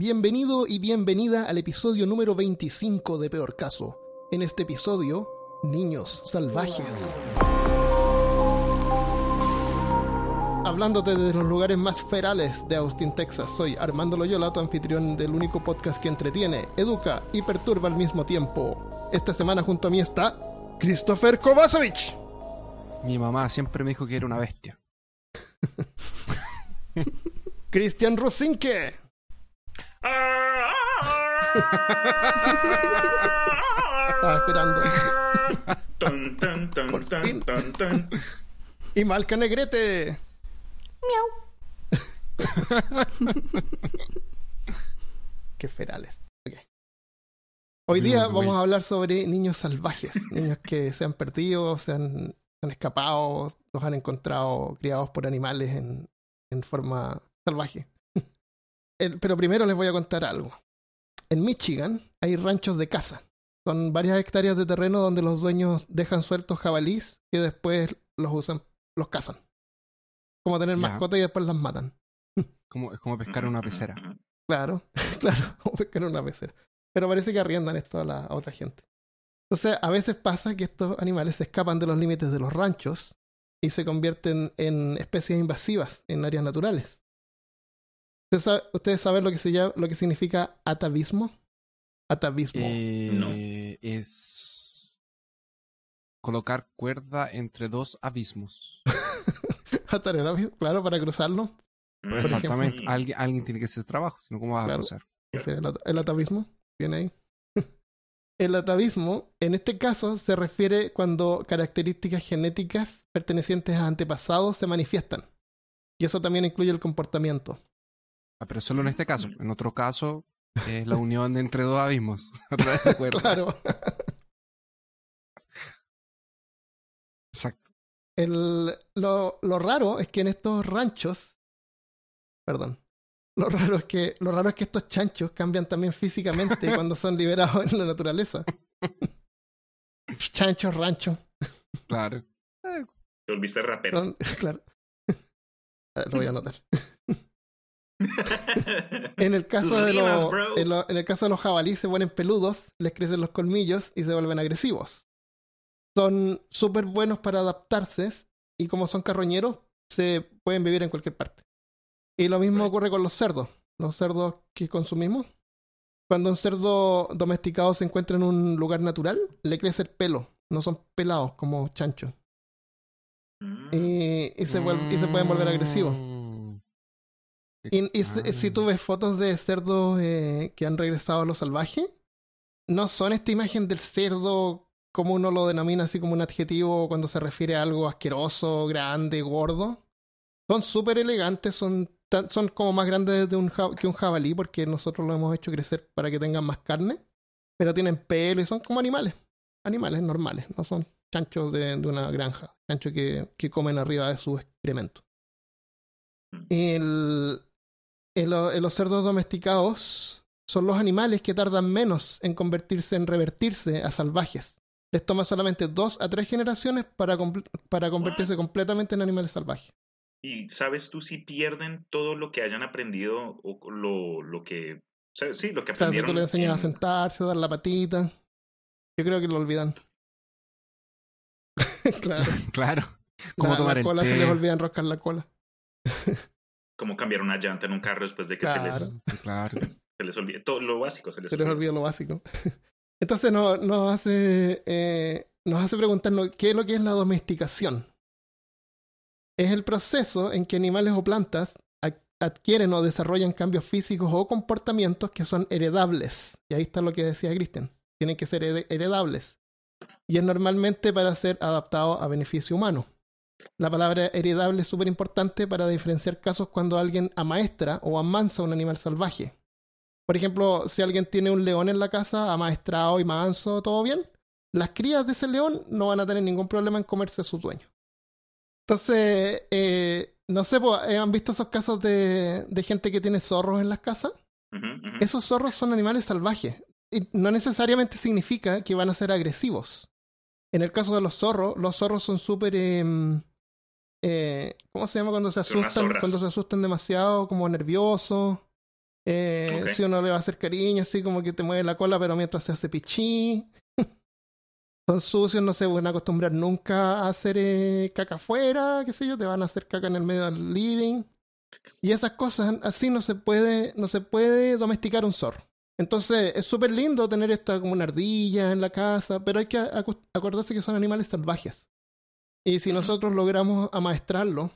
Bienvenido y bienvenida al episodio número 25 de Peor Caso. En este episodio, Niños Salvajes. Hablándote de los lugares más ferales de Austin, Texas, soy Armando Loyola, tu anfitrión del único podcast que entretiene, educa y perturba al mismo tiempo. Esta semana junto a mí está Christopher Kovacevic. Mi mamá siempre me dijo que era una bestia. Cristian Rosinke. Estaba esperando. Tan, tan, tan, Por tan, fin. tan, tan. Y Malca Negrete. Qué ferales. Hoy día Mm, vamos a hablar sobre niños salvajes, niños que se han perdido, se han, se han escapado, los han encontrado criados por animales en, en forma salvaje. El- pero primero les voy a contar algo. En Michigan hay ranchos de caza. Son varias hectáreas de terreno donde los dueños dejan sueltos jabalís que después los usan, los cazan. Como tener mascotas y después las matan. Como, es como pescar una pecera. Claro, claro, como pescar una pecera. Pero parece que arriendan esto a, la, a otra gente. Entonces, a veces pasa que estos animales se escapan de los límites de los ranchos y se convierten en especies invasivas en áreas naturales. ¿Ustedes, sabe- ustedes saben lo que, se llama, lo que significa atavismo? Atavismo. Eh, No. Es colocar cuerda entre dos abismos. Atar el abismo, claro, para cruzarlo. Mm, Exactamente. sí. Alguien, alguien tiene que hacer trabajo, si no, ¿cómo vas Claro. a cruzar? Ese el, at- el atavismo. Viene ahí. El atavismo, en este caso, se refiere cuando características genéticas pertenecientes a antepasados se manifiestan. Y eso también incluye el comportamiento. Ah, pero solo en este caso. En otro caso, es la unión entre dos abismos. A través de cuerda. Claro. Exacto. El, lo, lo raro es que en estos ranchos. Perdón. Lo raro es que, lo raro es que estos chanchos cambian también físicamente cuando son liberados en la naturaleza. Chanchos, rancho. Claro. Te volviste rapero. Claro. Ah, Lo voy a anotar. En el caso de los, en, lo- en el caso de los jabalíes se ponen peludos, les crecen los colmillos y se vuelven agresivos. Son súper buenos para adaptarse y como son carroñeros, se pueden vivir en cualquier parte. Y lo mismo ocurre con los cerdos. Los cerdos que consumimos. Cuando un cerdo domesticado se encuentra en un lugar natural, le crece el pelo. No son pelados como chanchos. Mm. Y, y se, y se pueden volver agresivos. Mm. Y, y si- Ah. si tú ves fotos de cerdos eh, que han regresado a lo salvaje, no son esta imagen del cerdo como uno lo denomina así como un adjetivo cuando se refiere a algo asqueroso, grande, gordo. Son súper elegantes, son, tan- son como más grandes de un que un jabalí porque nosotros lo hemos hecho crecer para que tengan más carne, pero tienen pelo y son como animales, animales normales, no son chanchos de, de una granja, chanchos que, que comen arriba de su excremento. El, el- el- los cerdos domesticados son los animales que tardan menos en convertirse en revertirse a salvajes. Les toma solamente dos a tres generaciones para, para convertirse completamente en animales salvajes. ¿Y sabes tú si pierden todo lo que hayan aprendido o lo, lo que... o sea, sí, lo que O sea, si aprendieron? tú le enseñas a en- sentarse, a dar la patita, yo creo que lo olvidan. claro. Claro. ¿Cómo la, tomar la el cola se les olvida enroscar la cola. Cómo cambiar una llanta en un carro después de que Claro. se les, Claro. se les olvide. Todo lo básico se les Se les lo básico. Entonces no- nos hace eh, nos hace preguntarnos qué es lo que es la domesticación. Es el proceso en que animales o plantas ad- adquieren o desarrollan cambios físicos o comportamientos que son heredables. Y ahí está lo que decía Kristen. Tienen que ser hered- heredables. Y es normalmente para ser adaptado a beneficio humano. La palabra heredable es súper importante para diferenciar casos cuando alguien amaestra o amansa a un animal salvaje. Por ejemplo, si alguien tiene un león en la casa, amaestrado y manso, todo bien, las crías de ese león no van a tener ningún problema en comerse a su dueño. Entonces, eh, no sé, eh, ¿han visto esos casos de, de gente que tiene zorros en las casas? Esos zorros son animales salvajes. Y no necesariamente significa que van a ser agresivos. En el caso de los zorros, los zorros son súper... em, eh, ¿Cómo se llama cuando se asustan? Cuando se asustan demasiado, como nerviosos. Eh. Si uno le va a hacer cariño, así como que te mueve la cola, pero mientras se hace pichí. Son sucios, no se van a acostumbrar nunca a hacer eh, caca afuera, qué sé yo, te van a hacer caca en el medio del living. Y esas cosas, así no se puede, no se puede domesticar un zorro. Entonces, es súper lindo tener esta como una ardilla en la casa, pero hay que acordarse que son animales salvajes. Y si nosotros logramos amaestrarlo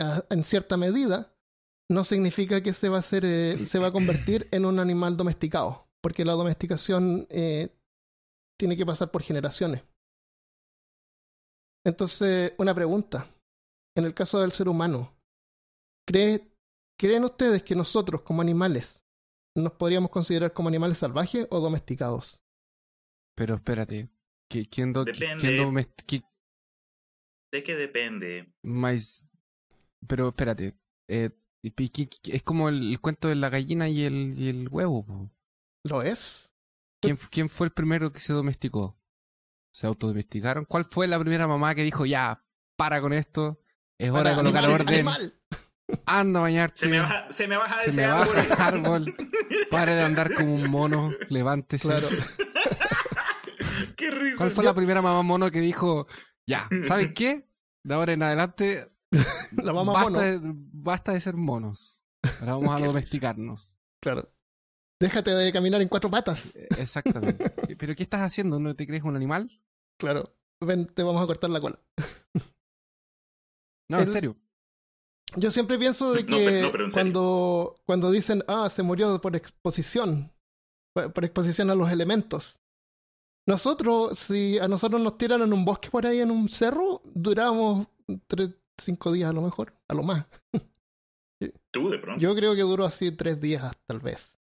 a- en cierta medida, no significa que se va a hacer, eh, se va a convertir en un animal domesticado, porque la domesticación eh, tiene que pasar por generaciones. Entonces, una pregunta. En el caso del ser humano, ¿cree- ¿creen ustedes que nosotros como animales nos podríamos considerar como animales salvajes o domesticados? Pero espérate. ¿qui- ¿Quién, do, qui- Depende. quién domest- qui- ¿De qué depende? mais- Pero espérate. eh, es como el, el cuento de la gallina y el, y el huevo. po. ¿Lo es? ¿Quién, ¿Quién fue el primero que se domesticó? ¿Se autodomesticaron? ¿Cuál fue la primera mamá que dijo, ya, para con esto? Es hora de Para, colocar animal, orden. animal. Anda a bañarte. Se me baja, se me baja Se ese me árbol. baja el árbol. Para de andar como un mono. Levántese. Claro. Qué risa. ¿Cuál fue la primera mamá mono que dijo, ya, ¿sabes qué? De ahora en adelante, La mamá basta, mono. De, basta de ser monos. Ahora vamos a domesticarnos. Claro. Déjate de caminar en cuatro patas. Eh, Exactamente. ¿Pero qué estás haciendo? ¿No te crees un animal? Claro. Ven, te vamos a cortar la cola. No, en serio. Yo siempre pienso de que No, pero- no, pero en serio. cuando, cuando dicen, ah, se murió por exposición, por por exposición a los elementos. Nosotros, si a nosotros nos tiran en un bosque por ahí, en un cerro, duramos tres, cinco días a lo mejor, a lo más. Tú, de pronto. Yo creo que duró así tres días, tal vez.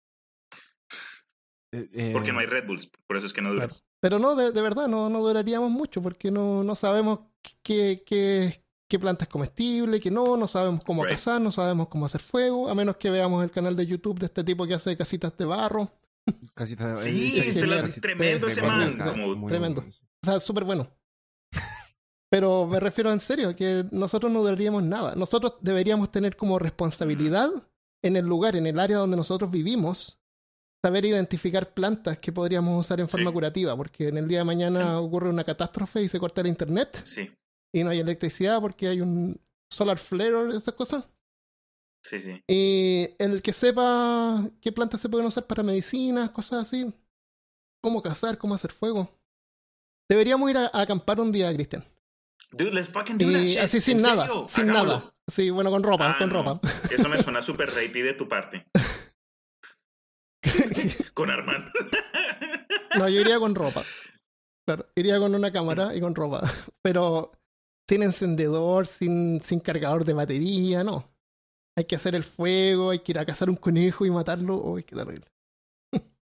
Eh, eh, Porque no hay Red Bulls. Por eso es que no duras. Claro. Pero no, de, de verdad, no, no duraríamos mucho porque no, no sabemos qué, qué, qué planta es comestible, qué no, no sabemos cómo Right. cazar, no sabemos cómo hacer fuego, a menos que veamos el canal de YouTube de este tipo que hace casitas de barro. Casita- Sí, eh, se lo- tremendo ese man, Tremendo, como- muy tremendo. bueno. O sea, súper bueno. Pero me refiero en serio, que nosotros no duraríamos nada. Nosotros deberíamos tener como responsabilidad en el lugar, en el área donde nosotros vivimos, saber identificar plantas que podríamos usar en forma Sí. curativa, porque en el día de mañana ocurre una catástrofe y se corta el internet Sí, y no hay electricidad porque hay un solar flare, esas cosas. Sí, sí. Y el que sepa qué plantas se pueden usar para medicinas, cosas así, cómo cazar, cómo hacer fuego. Deberíamos ir a, a acampar un día, Cristian. Dude, let's fucking do that shit. así sin ¿En nada, serio? sin Hagámoslo. nada. Sí, bueno, con ropa, Ah, con no. ropa. Eso me suena súper rapey de tu parte. Con Armand. no, yo iría con ropa. Claro, iría con una cámara y con ropa. Pero sin encendedor, sin, sin cargador de batería, no. Hay que hacer el fuego, hay que ir a cazar un conejo y matarlo. Oh, qué terrible.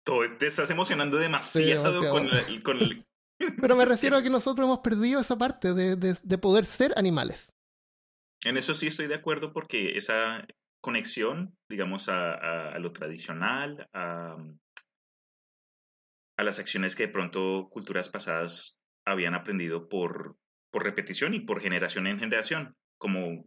Todo- te estás emocionando demasiado, demasiado. con, el, con el- Pero me refiero a que nosotros hemos perdido esa parte de, de, de poder ser animales. En eso sí estoy de acuerdo porque esa conexión, digamos, a, a- a lo tradicional, a, a las acciones que de pronto culturas pasadas habían aprendido por, por repetición y por generación en generación, como,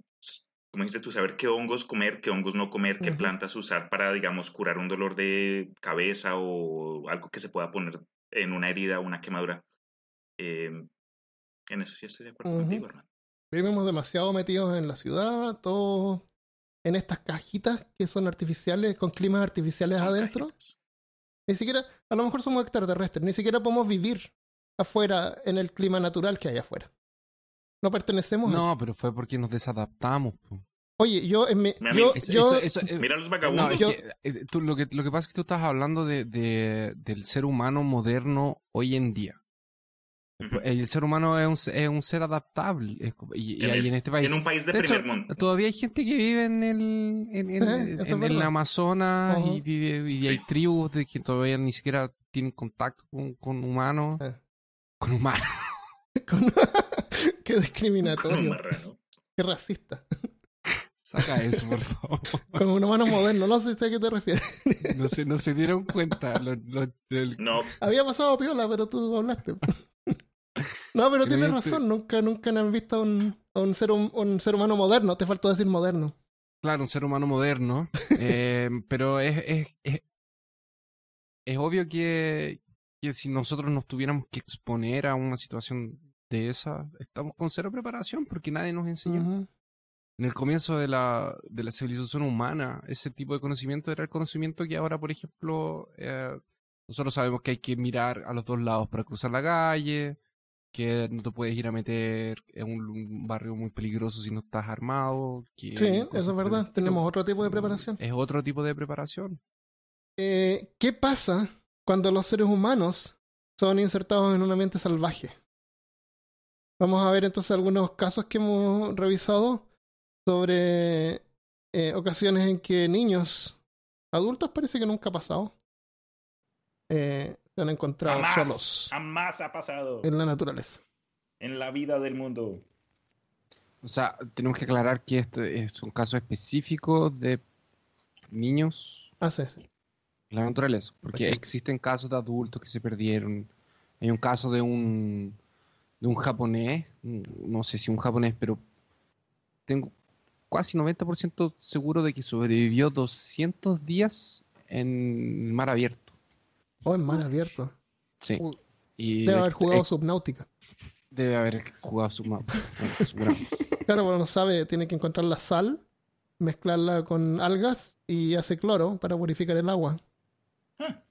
como dices tú, saber qué hongos comer, qué hongos no comer, qué plantas usar para, digamos, curar un dolor de cabeza o algo que se pueda poner en una herida o una quemadura. Eh, en eso sí estoy de acuerdo contigo, hermano. Vivimos demasiado metidos en la ciudad, todos en estas cajitas que son artificiales, con climas artificiales Son adentro. cajitas. Ni siquiera, a lo mejor somos extraterrestres, ni siquiera podemos vivir afuera en el clima natural que hay afuera. No pertenecemos a... No, pero fue porque nos desadaptamos. po. Oye, yo en mi... Yo, amigo, Eso- yo- eso- eso, eh, Mira los No, vagabundos. es Yo- eh, tú- lo, que, lo que pasa es que tú estás hablando de, de- del ser humano moderno hoy en día. El ser humano es un, es un ser adaptable. es y, y es- en este país. en un país de, De hecho, primer mundo. Todavía hay gente que vive en el, en, en- Eh, en- el. Amazonas Ajá. y, vive, y Sí. hay tribus de que todavía ni siquiera tienen contacto con, con humanos. Eh. Con humanos. con- Qué discriminatorio, qué racista. Saca eso, por favor. Con un humano moderno, no sé si a qué te refieres. No se, no se dieron cuenta. lo- lo- del- No, Había pasado piola, pero tú hablaste. No, pero tienes razón, nunca, nunca han visto a un, a un, ser, un ser humano moderno, te faltó decir moderno. Claro, un ser humano moderno. eh, pero es, es, es, es obvio que, que si nosotros nos tuviéramos que exponer a una situación de esa, estamos con cero preparación porque nadie nos enseñó. En el comienzo de la, de la civilización humana, ese tipo de conocimiento era el conocimiento que ahora, por ejemplo, eh, nosotros sabemos que hay que mirar a los dos lados para cruzar la calle, que no te puedes ir a meter en un, un barrio muy peligroso si no estás armado. Que Sí, eso es verdad. Tenemos otro tipo de preparación. Es otro tipo de preparación. Eh, ¿Qué pasa cuando los seres humanos son insertados en un ambiente salvaje? Vamos a ver entonces algunos casos que hemos revisado sobre eh, ocasiones en que niños, adultos parece que nunca ha pasado, eh, se han encontrado Jamás, solos jamás ha pasado en la naturaleza. en la vida del mundo. O sea, tenemos que aclarar que esto es un caso específico de niños Ah, sí, la naturaleza, porque Ok. existen casos de adultos que se perdieron. Hay un caso de un de un japonés, mm, no sé si un japonés, pero tengo casi 90% seguro de que sobrevivió 200 días en mar abierto. Oh, en mar abierto. Sí. Uh, Y Debe de- haber jugado eh, subnáutica. debe haber jugado su mapa. seguramente. Claro, pero no sabe, tiene que encontrar la sal, mezclarla con algas y hace cloro para purificar el agua.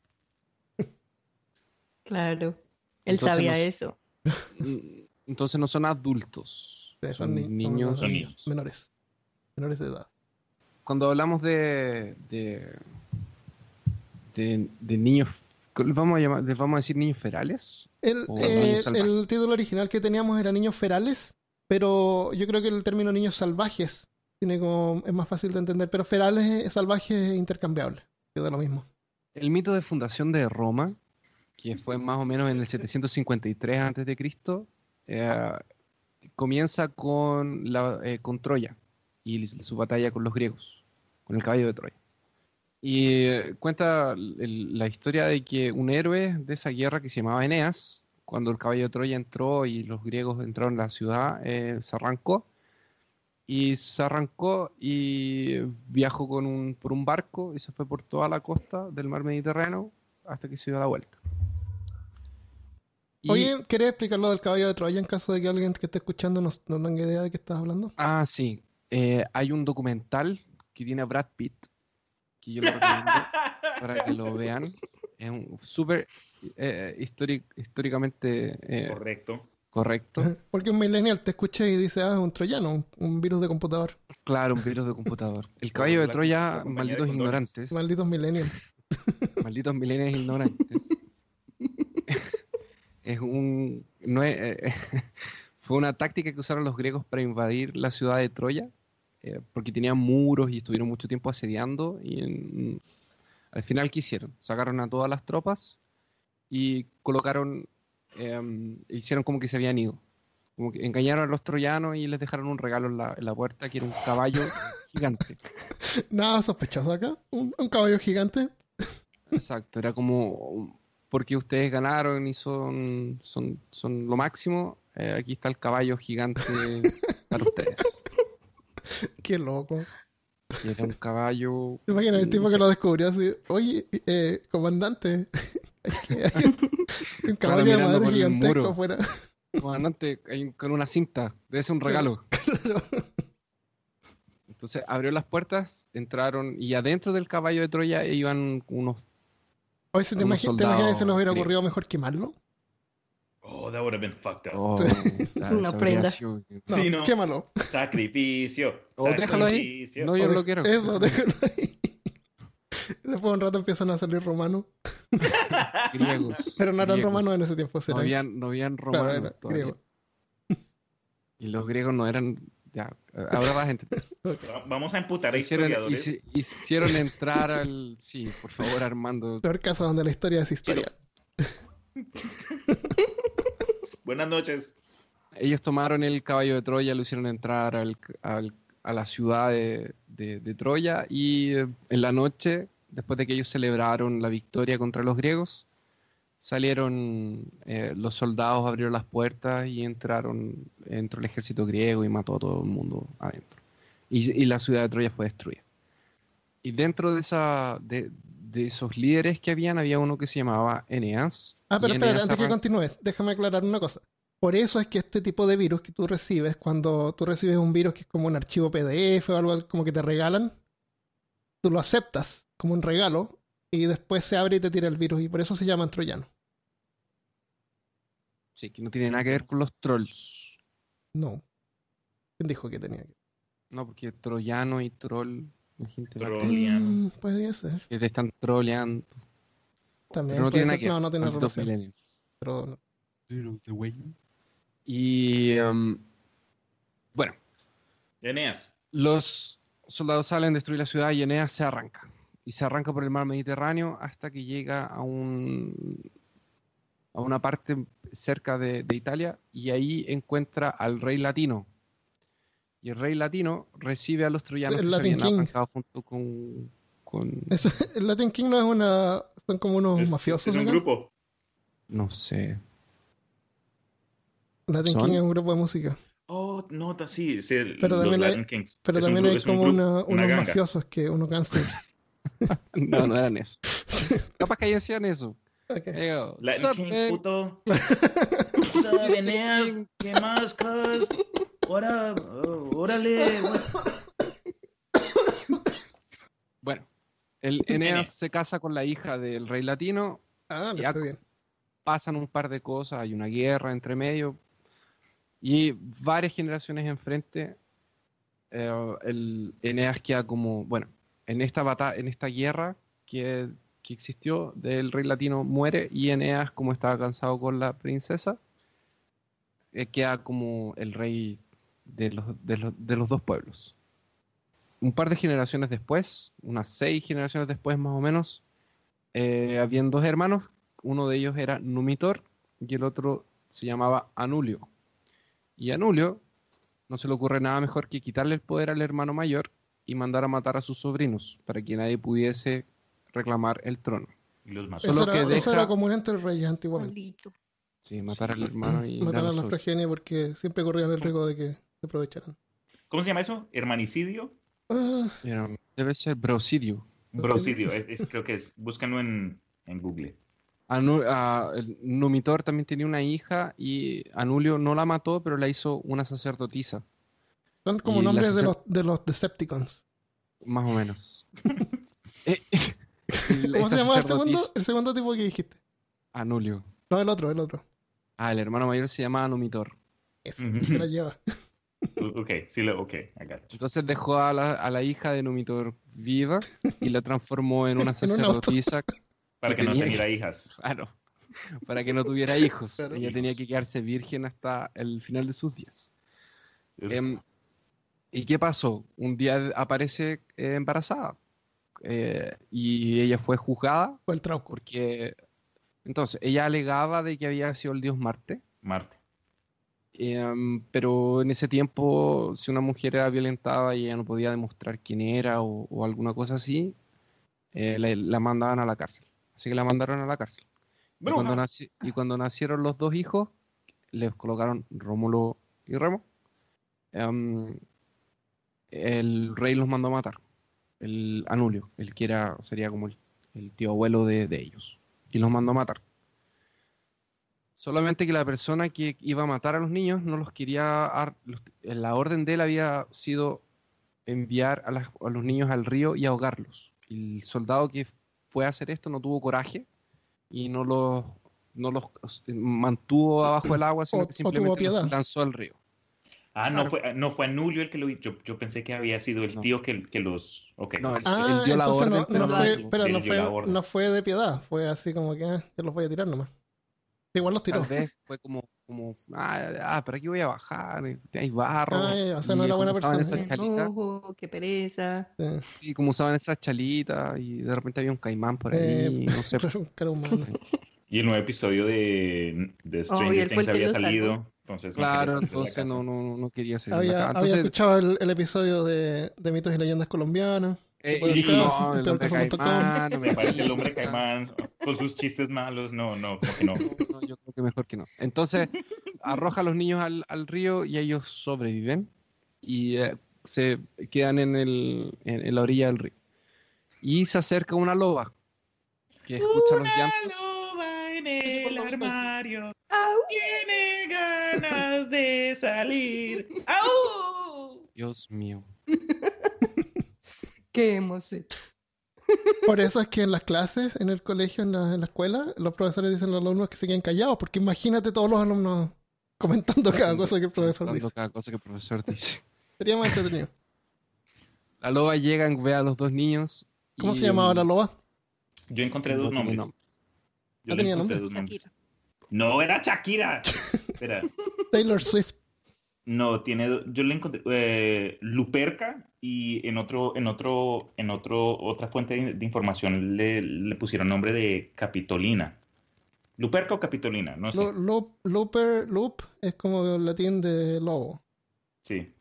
Claro. Él Entonces sabía no- eso. Entonces no son adultos, Sí, son ni- niños. son niños. menores. Menores de edad. Cuando hablamos de, de, de, de niños, ¿les vamos a llamar, les vamos a decir niños ferales? El, eh, niños el título original que teníamos era Niños Ferales, pero yo creo que el término niños salvajes tiene como, es más fácil de entender, pero ferales, salvajes es intercambiable, queda lo mismo. El mito de fundación de Roma, que fue más o menos en el 753 a.C., eh, comienza con, la, eh, Troya y su batalla con los griegos, con el caballo de Troya. Y eh, cuenta la historia de que un héroe de esa guerra que se llamaba Eneas, cuando el caballo de Troya entró y los griegos entraron a la ciudad, eh, se arrancó. Y se arrancó y viajó con un, por un barco y se fue por toda la costa del mar Mediterráneo hasta que se dio la vuelta. Y- Oye, ¿querés explicar lo del caballo de Troya en caso de que alguien que esté escuchando no, no tenga idea de qué estás hablando? Ah, sí. Eh, hay un documental que tiene a Brad Pitt, que yo lo recomiendo para que lo vean. Es un súper eh, históric- históricamente eh, Correcto. correcto. Porque un millennial te escucha y dice, ah, es un troyano, un, un virus de computador. Claro, un virus de computador. El caballo de Troya, de malditos ignorantes. Malditos millennials. Malditos milenios ignorantes. Es un. No es, eh, fue una táctica que usaron los griegos para invadir la ciudad de Troya, eh, porque tenían muros y estuvieron mucho tiempo asediando. Y en- al final, ¿qué hicieron? Sacaron a todas las tropas y colocaron. em, hicieron como que se habían ido. Como que engañaron a los troyanos y les dejaron un regalo en la, en la puerta, que era un caballo gigante. Nada sospechoso acá. Un, un caballo gigante. Exacto, era como porque ustedes ganaron y son, son, son lo máximo, eh, aquí está el caballo gigante para ustedes. Qué loco. Y era un caballo. ¿Te imaginas el tipo no que sé, lo descubrió así? Oye, eh, comandante, hay que- hay un caballo de madera por el gigantesco afuera. Comandante, hay con una cinta, debe ser un regalo. Entonces abrió las puertas, entraron y adentro del caballo de Troya iban unos. Oye, ¿se ¿te, ¿te imaginas si se nos hubiera ocurrido mejor quemarlo? Oh, that would have been fucked up. oh, No eso prenda. sido- No, Sí, no. quémalo. Sacrificio. Oh, déjalo ahí. No, yo O no lo quiero. Eso, déjalo ahí. Después de un rato empiezan a salir romanos. Griegos. Pero no eran griegos. romanos en ese tiempo. No habían, no habían claro, romanos era griego. Y los griegos no eran. Ya, ahora. Va- Vamos a emputar a Hicieron, historiadores. hici- hicieron entrar al. Sí, por favor, Armando. Peor caso donde la historia es historia. Buenas noches. Ellos tomaron el caballo de Troya, lo hicieron entrar al- al- a la ciudad de, de- de Troya y eh, en la noche, después de que ellos celebraron la victoria contra los griegos, salieron eh, los soldados, abrieron las puertas y entraron, entró el ejército griego y mató a todo el mundo adentro. Y, y la ciudad de Troya fue destruida. Y dentro de, esa, de, de esos líderes que habían, había uno que se llamaba Eneas. Ah, pero espera, antes que continúes, déjame aclarar una cosa. Por eso es que este tipo de virus que tú recibes, cuando tú recibes un virus que es como un archivo PDF o algo como que te regalan, tú lo aceptas como un regalo y después se abre y te tira el virus y por eso se llaman troyanos. Sí, que no tiene nada que ver con los trolls. No. ¿Quién dijo que tenía que? No, porque troyano y troll, la gente. Mm, podría ser. que te están troleando. También Pero no tiene nada que ver. No, no tiene relación. Pero no. Y um, bueno, Eneas. los soldados salen, destruyen la ciudad y Eneas se arranca. Y se arranca por el mar Mediterráneo hasta que llega a un a una parte cerca de, de Italia y ahí encuentra al rey latino. Y el rey latino recibe a los troyanos El que Latin se habían King. junto con, con el Latin King no es una. Son como unos Es, mafiosos. es un acá. grupo. no sé. Latin ¿Son? King es un grupo de música. Oh, no, ta- sí, el, Pero los también hay- Kings. Pero Es también hay un como una- una unos ganga. mafiosos que unos gangsters. No, no eran eso. Capaz que decían eso. Ok. Eh, oh, Latin Kings, puto. Puta, Eneas, ¿qué más, cuz? Ora, oh, órale. Bueno, el Eneas se casa con la hija del rey latino, Ah, fue bien. pasan un par de cosas, hay una guerra entre medio y varias generaciones enfrente. eh, el Eneas queda como, bueno, en esta batalla, en esta guerra que, que existió del rey latino muere y Eneas, como estaba cansado con la princesa, eh, queda como el rey de los, de los, de los dos pueblos. Un par de generaciones después, unas seis generaciones después más o menos, eh, habían dos hermanos, uno de ellos era Numitor y el otro se llamaba Anulio. Y Anulio no se le ocurre nada mejor que quitarle el poder al hermano mayor y mandar a matar a sus sobrinos para que nadie pudiese reclamar el trono. Y los mató. Eso, era, que eso deja- era común entre reyes antiguamente. Maldito. Sí, matar al hermano y Matar a los progenies porque siempre corrían el riesgo de que se aprovecharan. ¿Cómo se llama eso? ¿Hermanicidio? Era- Debe ser brocidio. Brocidio, es, es- creo que es. Búscanlo en, en Google. Anu- ah, el Numitor también tenía una hija y Anulio no la mató, pero la hizo una sacerdotisa, son como Y nombres de los, de los Decepticons. más o menos. Eh, ¿Cómo se llamaba el segundo? El segundo tipo que dijiste. Anulio. No, el otro, el otro. Ah, el hermano mayor se llama Numitor. Ese, Ujú. se la lleva. Ok, sí, lo, ok. Entonces dejó a la, a la hija de Numitor viva y la transformó en una En un auto. sacerdotisa. Para que no tenía- tuviera hijas. Claro, para que no tuviera hijos. Claro. Ella tenía que quedarse virgen hasta el final de sus días. ¿Y qué pasó? Un día aparece eh, embarazada eh, y ella fue juzgada O el Trauco. porque entonces ella alegaba de que había sido el dios Marte, Marte. em, pero en ese tiempo si una mujer era violentada y ella no podía demostrar quién era o, o alguna cosa así, eh, la, la mandaban a la cárcel. Así que la mandaron a la cárcel. Y cuando, Bruja. naci- y cuando nacieron los dos hijos, les colocaron Rómulo y Remo. em, el rey los mandó a matar. El Anulio, el que era, sería como el, el tío abuelo de, de ellos. Y los mandó a matar. Solamente que la persona que iba a matar a los niños no los quería. los- la orden de él había sido enviar a, las- a los niños al río y ahogarlos. El soldado que fue a hacer esto no tuvo coraje y no los, no los mantuvo abajo del agua, sino O- que simplemente los lanzó al río. Ah, no Claro. fue, no fue Anulio el que lo hizo. Yo, yo pensé que había sido el No. tío que, que los. Ok. No, el- Ah, él dio la entonces orden, no, pero no no fue, pero no fue, no fue de piedad. Fue así como que ah, yo los voy a tirar nomás. Igual los tiró. Tal vez fue como, como ah, ah, pero aquí voy a bajar, hay barro. Ah, ya, ya, o sea, no era buena persona. esas Qué chalitas, enojo, qué pereza. Sí. y como usaban esas chalitas, y de repente había un caimán por ahí, Eh, no sé. Y el nuevo episodio de, de Oh, Stranger fue Things había sacó. Entonces, no Claro, la entonces no, no, no quería seguir había, acá. había Entonces, escuchado el, el episodio de, de mitos y leyendas colombianas. eh, y ser, no, el hombre caimán, no me aparece el hombre caimán con sus chistes malos. No, no, como que no. No, yo creo que mejor que no. Entonces, arroja a los niños al, al río y ellos sobreviven. Y eh, se quedan en, el, en, en la orilla del río. Y se acerca una loba que escucha los llantos. En el armario ¡Au! tiene ganas de salir. ¡Au! Dios mío. ¿Qué hemos hecho? Por eso es que en las clases, en el colegio, en la, en la escuela, los profesores dicen a los alumnos que se queden callados, porque imagínate todos los alumnos comentando cada cosa que el profesor dice. cada cosa que el profesor dice. Sería más entretenido. La loba llega, ve a los dos niños. ¿Cómo y, se llamaba la loba? Yo encontré no dos nombres. Yo ¿No le tenía nombre? No, era Shakira. Espera. Taylor Swift. No, tiene, yo le encontré eh, Luperca y en otro, en otro, en otro, otra fuente de, de información le, le pusieron nombre de Capitolina. Luperca o Capitolina, no sé. Lo- loop, looper, loop es como el latín de lobo. Sí.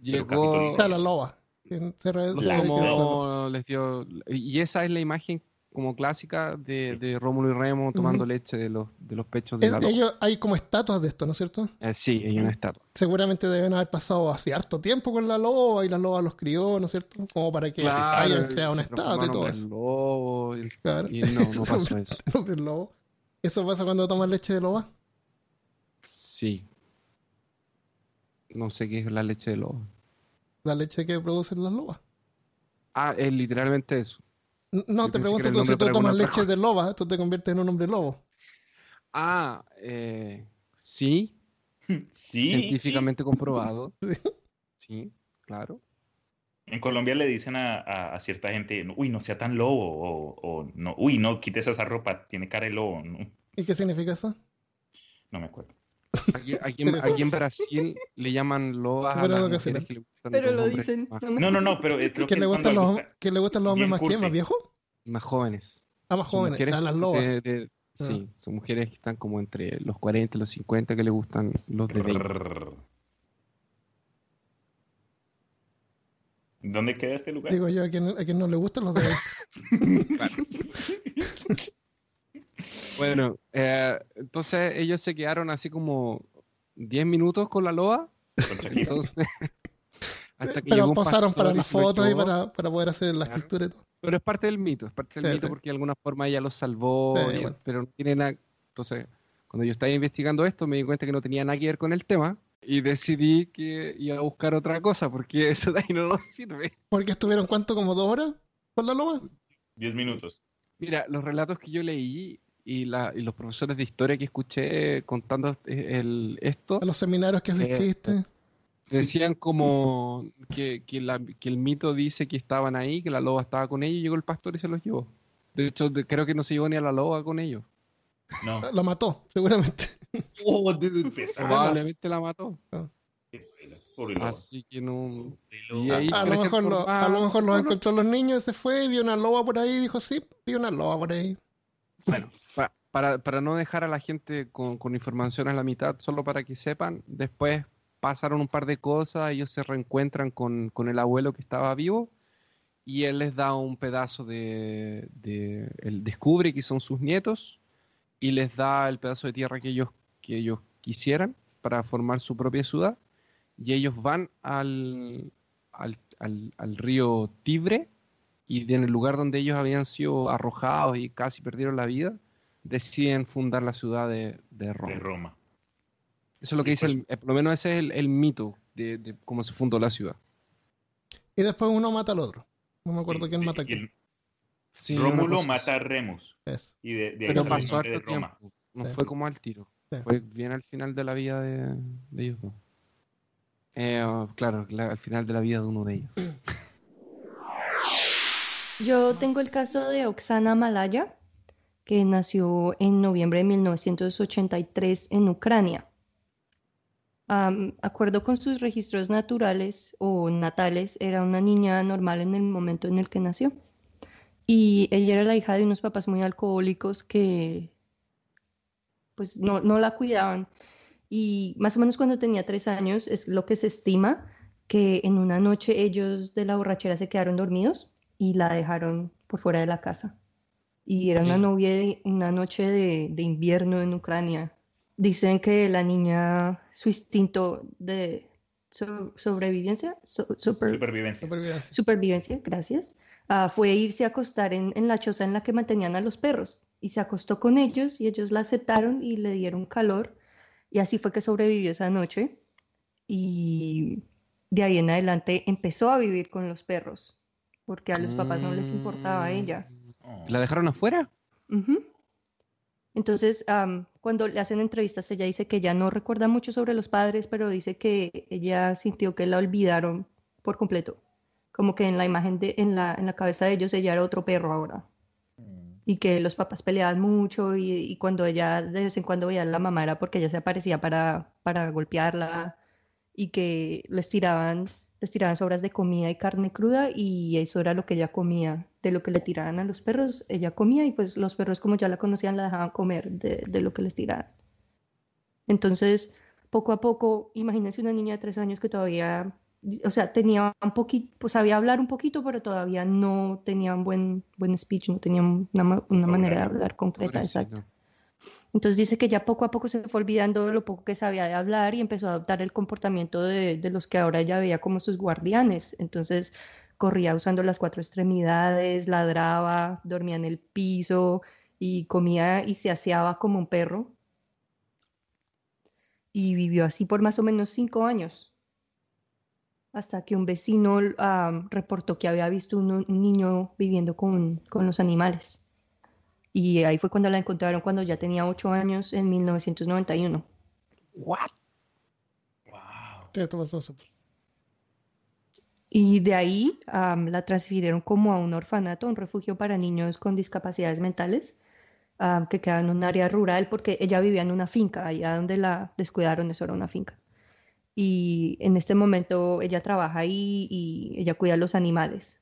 Llegó. Capitolina. Está la loba. la les dio. Y esa es la imagen como clásica de, de Rómulo y Remo tomando leche de los, de los pechos de Es- la loba. ellos, hay como estatuas de esto, ¿no es cierto? Eh, sí, hay una estatua. Seguramente deben haber pasado hace harto tiempo con la loba y la loba los crió, ¿no es cierto? Como para que hayan creado una estatua y todo eso. lobo, y- Claro. y no, no pasó eso. El lobo. ¿Eso pasa cuando toman leche de loba? Sí. No sé qué es la leche de lobo. La leche que producen las lobas. Ah, es literalmente eso. No, te pregunto tú, si tú tomas leche de loba, tú te conviertes en un hombre lobo. Ah, eh, sí, Sí. científicamente comprobado. Sí. Sí, claro. En Colombia le dicen a, a- a cierta gente, uy, no sea tan lobo, o, o no, uy, no, quites esa ropa, tiene cara de lobo. No, ¿Y qué significa eso? no me acuerdo. Aquí, aquí en, aquí en Brasil le llaman lobas a las no, que mujeres que le gustan Pero los lo hombres dicen. no No, no, no, pero eh, creo ¿Que que le es gustan los, que le gustan los hombres más, cursi. más viejos? más jóvenes. Ah, más jóvenes. mujeres A las de- lobas. de- sí, son mujeres que están como entre los 40 y los 50 que le gustan los de 20. ¿Dónde queda este lugar? Digo yo, a quien, a quien no le gustan los de Bueno, eh, entonces ellos se quedaron así como 10 minutos con la Shakira. Entonces, hasta que Pero pastor para las lo fotos y para, para poder hacer la Claro. escultura y todo. Pero es parte del mito, es parte del Sí, mito sí. porque de alguna forma ella los salvó, Sí, y- bueno. pero no tiene nada. Entonces, cuando yo estaba investigando esto, me di cuenta que no tenía nada que ver con el tema y decidí que iba a buscar otra cosa porque eso de ahí no nos sirve. Porque estuvieron, ¿cuánto? ¿Como dos horas con la loba? Diez minutos. Mira, los relatos que yo leí y, la- y los profesores de historia que escuché contando este- el, esto, A los seminarios que Sí. asististe. decían como que, que la- que el mito dice que estaban ahí, que la loba estaba con ellos y llegó el pastor y se los llevó. De hecho, de- creo que no se llevó ni a la loba con ellos. No. La mató, seguramente. Oh. Probablemente la mató. Lobo. Así que no. A lo mejor, lo- a lo mejor los encontró los niños y se fue y vio una loba por ahí y dijo, sí, vi una loba por ahí. Bueno, pa- para, para no dejar a la gente con, con información a la mitad, solo para que sepan, después pasaron un par de cosas, ellos se reencuentran con, con el abuelo que estaba vivo y él les da un pedazo de, de- él descubre que son sus nietos y les da el pedazo de tierra que ellos, que ellos quisieran para formar su propia ciudad y ellos van al, al, al- al río Tibre y en el lugar donde ellos habían sido arrojados y casi perdieron la vida, deciden fundar la ciudad de, de Roma. De Roma. Eso es lo que Y dice, pues- el- eh, por lo menos ese es el, el mito de, de cómo se fundó la ciudad. Y después uno mata al otro. No me acuerdo Sí, quién mata a quién. Sí, Rómulo mata a. Remus. Y de, de ahí Pero pasó harto Roma. tiempo. No Sí. fue como al tiro. Sí. Fue bien al final de la vida de, de ellos dos. Eh, claro, la- al final de la vida de uno de ellos. Yo tengo el caso de Oksana Malaya, que nació en noviembre de 1983 en Ucrania. Am, acuerdo con sus registros naturales o natales, era una niña normal en el momento en el que nació. Y ella era la hija de unos papás muy alcohólicos que pues no, no la cuidaban. Y más o menos cuando tenía tres años es lo que se estima que en una noche ellos de la borrachera se quedaron dormidos y la dejaron por fuera de la casa. Y era una, novia de- una noche de, de invierno en Ucrania. Dicen que la niña, su instinto de so- sobrevivencia, so- super- Supervivencia. Supervivencia. supervivencia, gracias, ah, fue irse a acostar en, en la choza en la que mantenían a los perros y se acostó con ellos y ellos la aceptaron y le dieron calor y así fue que sobrevivió esa noche y de ahí en adelante empezó a vivir con los perros porque a los papás no les importaba a ella. Oh. ¿La dejaron afuera? Entonces, am, cuando le hacen entrevistas, ella dice que ella no recuerda mucho sobre los padres, pero dice que ella sintió que la olvidaron por completo. Como que en la imagen de, en la, en la cabeza de ellos, ella era otro perro ahora. Mm. Y que los papás peleaban mucho y, y cuando ella de vez en cuando veía a la mamá era porque ella se aparecía para, para golpearla y que les tiraban, les tiraban sobras de comida y carne cruda y eso era lo que ella comía. De lo que le tiraban a los perros, ella comía y pues los perros como ya la conocían la dejaban comer de, de lo que les tiraban. Entonces, poco a poco, imagínense una niña de tres años que todavía, o sea, tenía un poquito, pues sabía hablar un poquito, pero todavía no tenía un buen, buen speech, no tenía una, una manera de hablar concreta, exacto. Entonces dice que ya poco a poco se fue olvidando lo poco que sabía de hablar y empezó a adoptar el comportamiento de, de los que ahora ella veía como sus guardianes. Entonces corría usando las cuatro extremidades, ladraba, dormía en el piso y comía y se aseaba como un perro. Y vivió así por más o menos cinco años. Hasta que un vecino ah, reportó que había visto un, un niño viviendo con, con los animales. Y ahí fue cuando la encontraron cuando ya tenía ocho años en 1991. Wow. Sí, esto pasó eso. Y de ahí am, la transfirieron como a un orfanato, un refugio para niños con discapacidades mentales, am, que queda en un área rural porque ella vivía en una finca, allá donde la descuidaron, eso era una finca. Y en este momento ella trabaja ahí y ella cuida a los animales.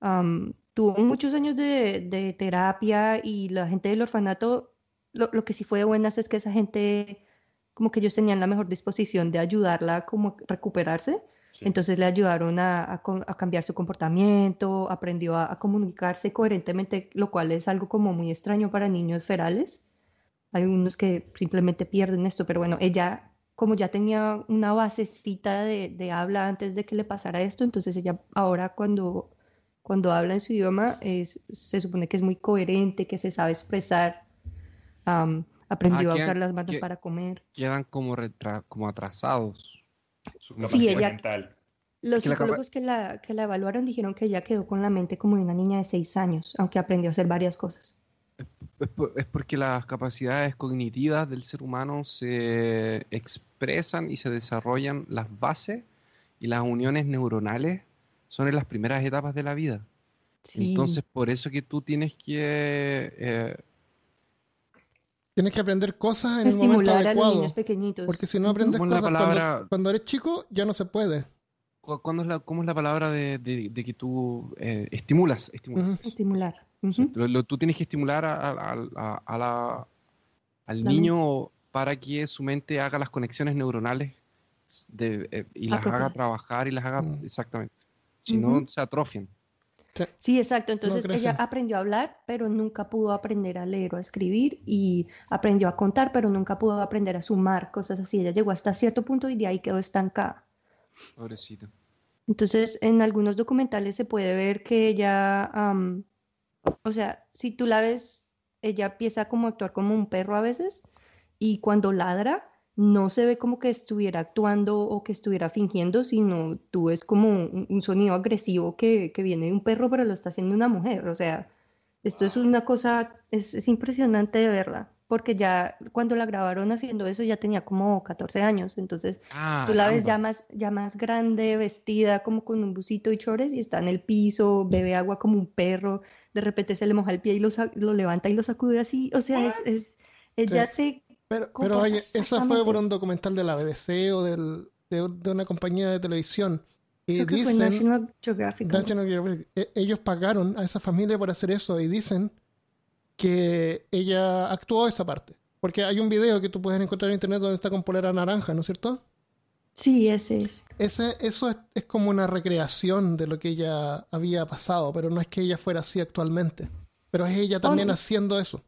Am, tuvo muchos años de, de terapia y la gente del orfanato, lo, lo que sí fue de buenas es que esa gente, como que ellos tenían la mejor disposición de ayudarla como a recuperarse. Sí. Entonces le ayudaron a, a a cambiar su comportamiento, aprendió a, a comunicarse coherentemente, lo cual es algo como muy extraño para niños ferales. Hay unos que simplemente pierden esto, pero bueno, ella como ya tenía una basecita de, de habla antes de que le pasara esto, entonces ella ahora cuando, cuando habla en su idioma es, se supone que es muy coherente, que se sabe expresar, am, aprendió Ah, a quedan- usar las manos que- para comer. Quedan como, retra- como atrasados. Sí, ella- mental. Los que la psicólogos que la, que la evaluaron dijeron que ella quedó con la mente como de una niña de seis años, aunque aprendió a hacer varias cosas. Es porque las capacidades cognitivas del ser humano se expresan y se desarrollan las bases y las uniones neuronales son en las primeras etapas de la vida. Sí. Entonces, por eso que tú tienes que... eh, Tienes que aprender cosas en el momento estimular a los adecuado. niños pequeñitos. Porque si no aprendes ¿Cómo es la cosas cuando- palabra? cuando, eres chico, ya no se puede. cu- ¿cuándo es la, ¿Cómo es la palabra de, de- de que tú eh, estimulas? Estimular. Sí, lo- lo- tú tienes que estimular a- a- a- a la- al La niño para que su mente haga las conexiones neuronales de- eh, y las haga trabajar y las haga Mm. exactamente. Si no, se atrofian. Sí, exacto. Entonces ella crecen. aprendió a hablar, pero nunca pudo aprender a leer o a escribir y aprendió a contar, pero nunca pudo aprender a sumar, cosas así. Ella llegó hasta cierto punto y de ahí quedó estancada. Pobrecito. Entonces, en algunos documentales se puede ver que ella, am, o sea, si tú la ves, ella empieza como a actuar como un perro a veces y cuando ladra no se ve como que estuviera actuando o que estuviera fingiendo, sino tú ves como un, un sonido agresivo que, que viene de un perro, pero lo está haciendo una mujer. O sea, esto es una cosa, es, es impresionante de verla, porque ya cuando la grabaron haciendo eso ya tenía como 14 años, entonces... Ah, Tú la ves ya más, ya más grande, vestida como con un busito y chores y está en el piso, bebe agua como un perro, de repente se le moja el pie y lo, lo levanta y lo sacude así, o sea, es, es ella se... Pero, pero oye, eso fue por un documental de la BBC o del, de, de una compañía de televisión. Y Creo que fue dicen, National Geographic. algo National Geographic, e- ellos pagaron a esa familia por hacer eso y dicen que ella actuó esa parte. Porque hay un video que tú puedes encontrar en internet donde está con polera naranja, ¿no es cierto? Sí, ese es. Ese, eso es, es como una recreación de lo que ella había pasado, pero no es que ella fuera así actualmente. Pero es ella también Oh. haciendo eso.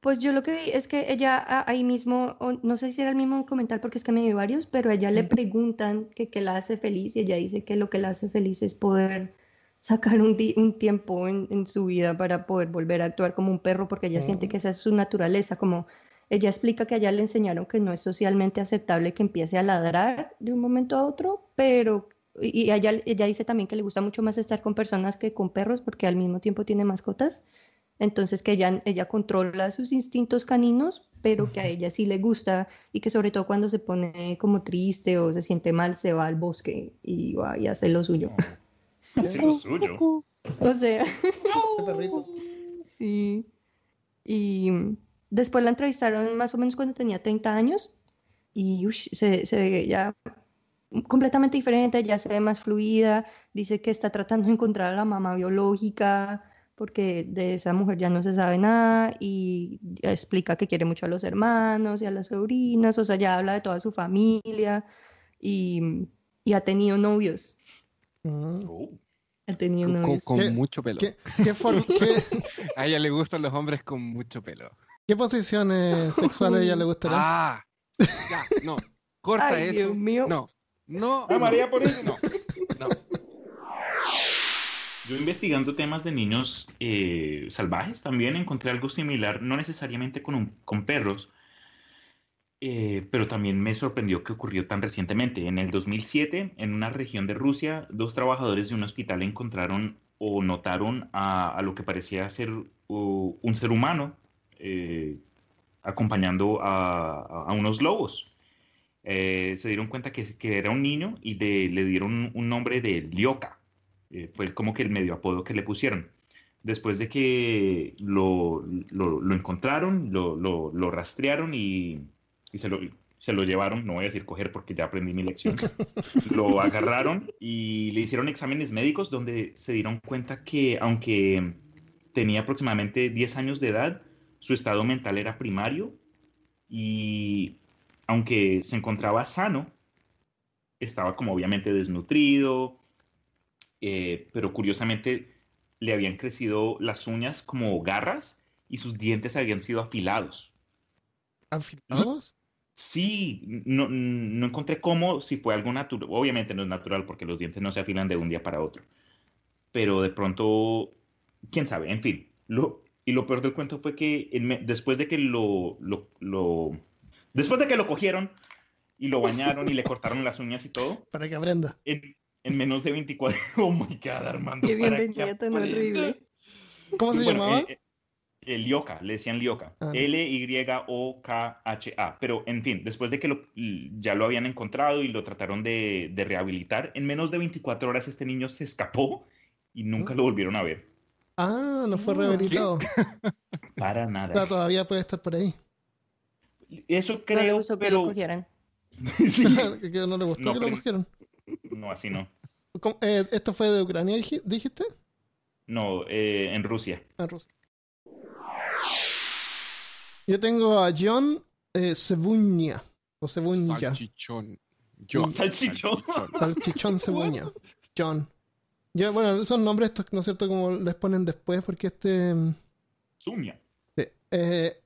Pues yo lo que vi es que ella a- ahí mismo, o no sé si era el mismo documental porque es que me vi varios, pero a ella le preguntan que qué la hace feliz y ella dice que lo que la hace feliz es poder sacar un, un tiempo en, en su vida para poder volver a actuar como un perro porque ella siente que esa es su naturaleza, como ella explica que a ella le enseñaron que no es socialmente aceptable que empiece a ladrar de un momento a otro, pero y ella, ella dice también que le gusta mucho más estar con personas que con perros porque al mismo tiempo tiene mascotas. Entonces que ella, ella controla sus instintos caninos, pero que a ella sí le gusta y que sobre todo cuando se pone como triste o se siente mal, se va al bosque y va y hace lo suyo. Hace lo suyo. O sea, sí. Y después la entrevistaron más o menos cuando tenía 30 años y ush, se, se ve ya completamente diferente, ya se ve más fluida, dice que está tratando de encontrar a la mamá biológica porque de esa mujer ya no se sabe nada y explica que quiere mucho a los hermanos y a las sobrinas, o sea, ya habla de toda su familia y, y ha tenido novios, Mm. Oh. ha tenido Con, novios. con ¿Qué- mucho pelo. ¿Qué, qué, for- qué- A ella le gustan los hombres con mucho pelo. qué posiciones sexuales a ella le gustaría? Ah, ya, no. Corta Ay, eso. Dios mío. No, no. María, no, por eso. No, no. Yo investigando temas de niños eh, salvajes también encontré algo similar, no necesariamente con, un- con perros, eh, pero también me sorprendió que ocurrió tan recientemente. En el 2007, en una región de Rusia, dos trabajadores de un hospital encontraron o notaron a, lo que parecía ser un ser humano eh, acompañando a, unos lobos. Se dieron cuenta que, era un niño y le dieron un nombre de Lioka. Eh, fue como que el medio apodo que le pusieron. Después de que lo, lo- lo encontraron, lo, lo- rastrearon y, y se, lo, se lo llevaron, no voy a decir coger porque ya aprendí mi lección, lo agarraron y le hicieron exámenes médicos donde se dieron cuenta que aunque tenía aproximadamente 10 años de edad, su estado mental era primario y aunque se encontraba sano, estaba como obviamente desnutrido, eh, pero curiosamente le habían crecido las uñas como garras y sus dientes habían sido afilados. ¿Afilados? Sí, no, no encontré cómo, si fue algo natural. Obviamente no es natural porque los dientes no se afilan de un día para otro. Pero de pronto, quién sabe, en fin. Lo, y lo peor del cuento fue que en después de que lo, lo, lo- después de que lo cogieron y lo bañaron y le cortaron las uñas y todo, Para que aprenda. en, en menos de 24, oh my God, Armando, Qué que bienvenida tan horrible. ¿Cómo se Bueno, llamaba? eh, eh, Lioka, le decían Lioka. Ah. L-Y-O-K-H-A. Pero, en fin, después de que lo- ya lo habían encontrado y lo trataron de, de rehabilitar, en menos de 24 horas este niño se escapó y nunca lo volvieron a ver. Ah, no fue ¿Qué? rehabilitado. Para O sea, nada. todavía puede estar por ahí. Eso No le creo, gustó que lo pero... cogieran. Sí. no le gustó No, que lo pero- cogieron. No, así no. ¿Cómo- eh, ¿Esto fue de Ucrania, dij- dijiste? No, eh, en Rusia. Ah, Rusia. Yo tengo a John eh, Cebuña. O Cebuña. Salchichón. Yo. Salchichón. Salchichón Cebuña. John. Bueno, son nombres estos, ¿no es cierto? Como les ponen después, porque este. mm, Suña. Sí, eh,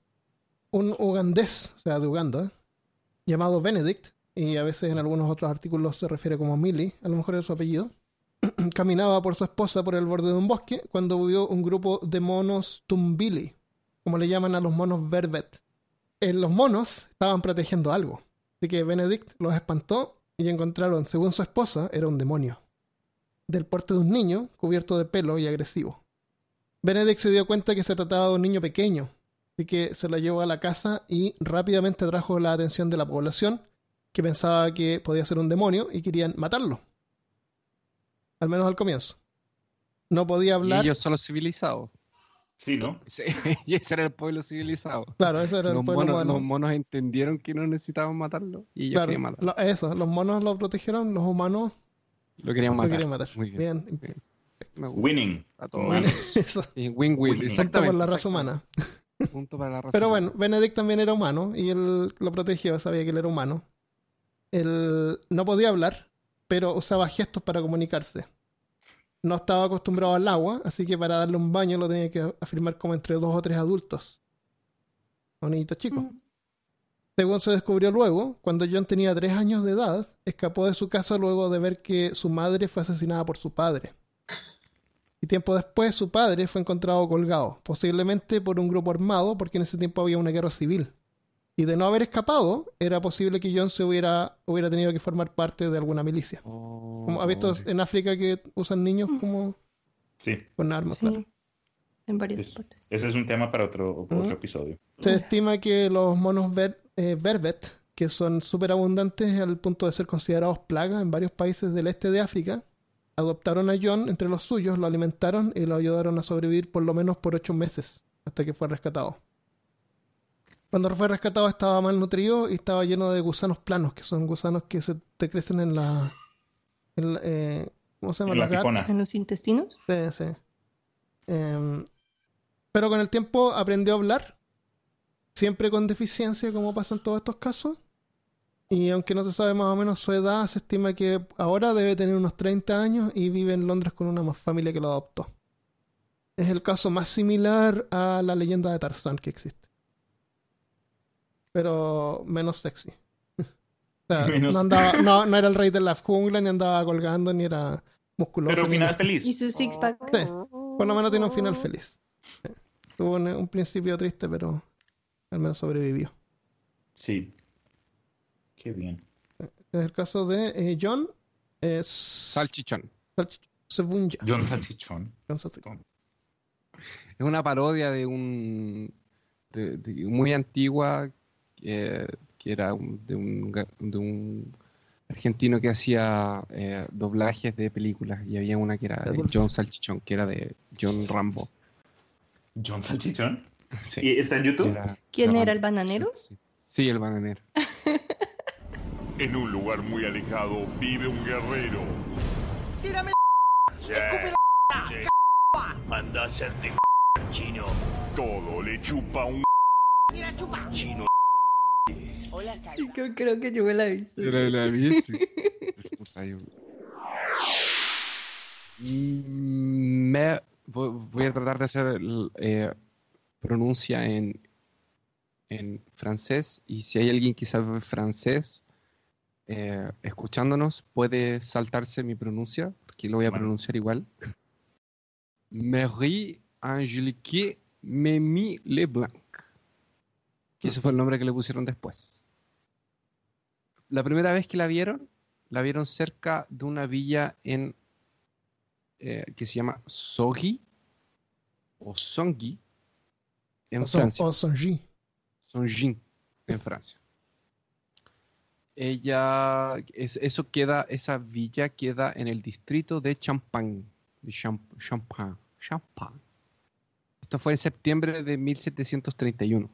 un ugandés, o sea, de Uganda, llamado Benedict, y a veces en algunos otros artículos se refiere como Millie, a lo mejor es su apellido, caminaba por su esposa por el borde de un bosque cuando vio un grupo de monos tumbili, como le llaman a los monos vervet. Eh, los monos estaban protegiendo algo, así que Benedict los espantó y encontraron, según su esposa, era un demonio, del porte de un niño cubierto de pelo y agresivo. Benedict se dio cuenta que se trataba de un niño pequeño, así que se lo llevó a la casa y rápidamente atrajo la atención de la población, que pensaba que podía ser un demonio y querían matarlo. Al menos al comienzo. No podía Y hablar. ellos son los civilizados. Sí, ¿no? Sí, y ese era el pueblo civilizado. Claro, ese era el pueblo monos, los monos entendieron que no necesitaban matarlo y ellos Claro, querían matarlo. lo- eso, los monos lo protegieron, los humanos Lo querían lo matar. querían matar. Muy bien. Bien, gusta. Winning. A todos. Win-win. Win-win. Punto Exactamente. por la raza humana. Punto para la raza Pero bueno, Benedict también era humano y él lo protegió, sabía que él era humano. Él no podía hablar, pero usaba gestos para comunicarse. No estaba acostumbrado al agua, así que para darle un baño lo tenía que afirmar como entre dos o tres adultos. niñito chico. Mm. Según se descubrió luego, cuando John tenía tres años de edad, escapó de su casa luego de ver que su madre fue asesinada por su padre. Y tiempo después su padre fue encontrado colgado, posiblemente por un grupo armado, porque en ese tiempo había una guerra civil. Y de no haber escapado, era posible que John se hubiera, hubiera tenido que formar parte de alguna milicia. Como ha visto en África que usan niños como Sí, con armas, Sí, claro. en varias es- partes. ese es un tema para otro, otro Ujú. episodio. Se estima que los monos ver- eh, vervet, que son súper abundantes al punto de ser considerados plagas en varios países del este de África, adoptaron a John entre los suyos, lo alimentaron y lo ayudaron a sobrevivir por lo menos por ocho meses, hasta que fue rescatado. Cuando fue rescatado estaba malnutrido y estaba lleno de gusanos planos, que son gusanos que se te crecen en la... en la- eh, ¿Cómo se llama? En la pipona. En los intestinos. Sí, sí. Em, pero con el tiempo aprendió a hablar, siempre con deficiencia, como pasa en todos estos casos. Y aunque no se sabe más o menos su edad, se estima que ahora debe tener unos 30 años y vive en Londres con una familia que lo adoptó. Es el caso más similar a la leyenda de Tarzán que existe. Pero menos sexy. O sea, Menos- no, andaba, no, no era el rey de la jungla, ni andaba colgando, ni era musculoso. Pero final feliz. Y su six pack. Sí, por lo menos tiene un final feliz. Sí. Tuvo un, un principio triste, pero al menos sobrevivió. Sí. Qué bien. Es el caso de eh, John es Salchichón. Sebunja. John Salchichón. John Salchichón. Es una parodia de un. de- de- muy antigua, eh, que era un- de, un, de un argentino que hacía eh, doblajes de películas. Y había una que era de. John Salchichón, que era de John Rambo. John Salchichón. Sí. ¿Y está en YouTube? Era- ¿Quién era el bananero? Sí, sí, el bananero. En un lugar muy alejado vive un guerrero. ¡Tírame Sí, sí, Anda a hacerte chino. todo le chupa un Tira chupa. chino. Hola, creo, creo que yo me la he visto. Era la viste. Puta, yo- Mm, Me, voy voy a tratar de hacer eh, pronuncia en, en francés y si hay alguien que sabe francés eh, escuchándonos puede saltarse mi pronuncia porque lo voy a Bueno. pronunciar igual. Marie Angelique Memi Leblanc. Y ese fue el nombre que le pusieron después. La primera vez que la vieron, la vieron cerca de una villa en eh, que se llama Sogi o Songi en O son, Francia. o Sonji. Songin en Francia. Ella, es- eso queda, esa villa queda en el distrito de Champagne, de Champ- Champagne, Champagne. Esto fue en septiembre de 1731.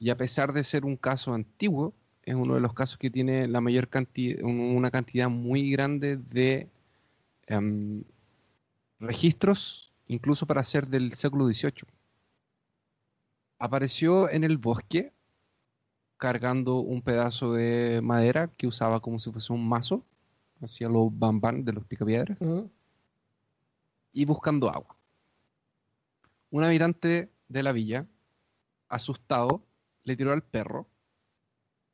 Y a pesar de ser un caso antiguo, es uno de los casos que tiene la mayor cantidad, una cantidad muy grande de em, registros, incluso para ser del siglo XVIII apareció en el bosque cargando un pedazo de madera que usaba como si fuese un mazo, hacía los bambán de los picapiedras, y buscando agua. Un habitante de la villa, asustado, le tiró al perro,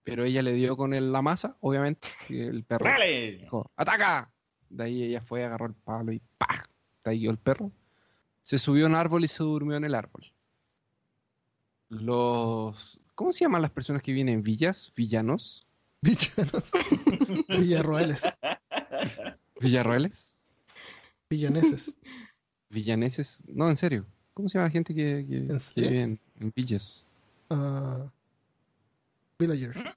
pero ella le dio con el- la masa, obviamente, y el perro ¡Dale! dijo, ¡ataca! De ahí ella fue, agarró el palo y ¡pah! Cayó el perro. Se subió a un árbol y se durmió en el árbol. Los... ¿Cómo se llaman las personas que vienen en villas? ¿Villanos? Villanos. Villarroeles. ¿Villarroeles? Villaneses. ¿Villaneses? No, en serio. ¿Cómo se llama la gente que, vive en, en villas? Ah, villager.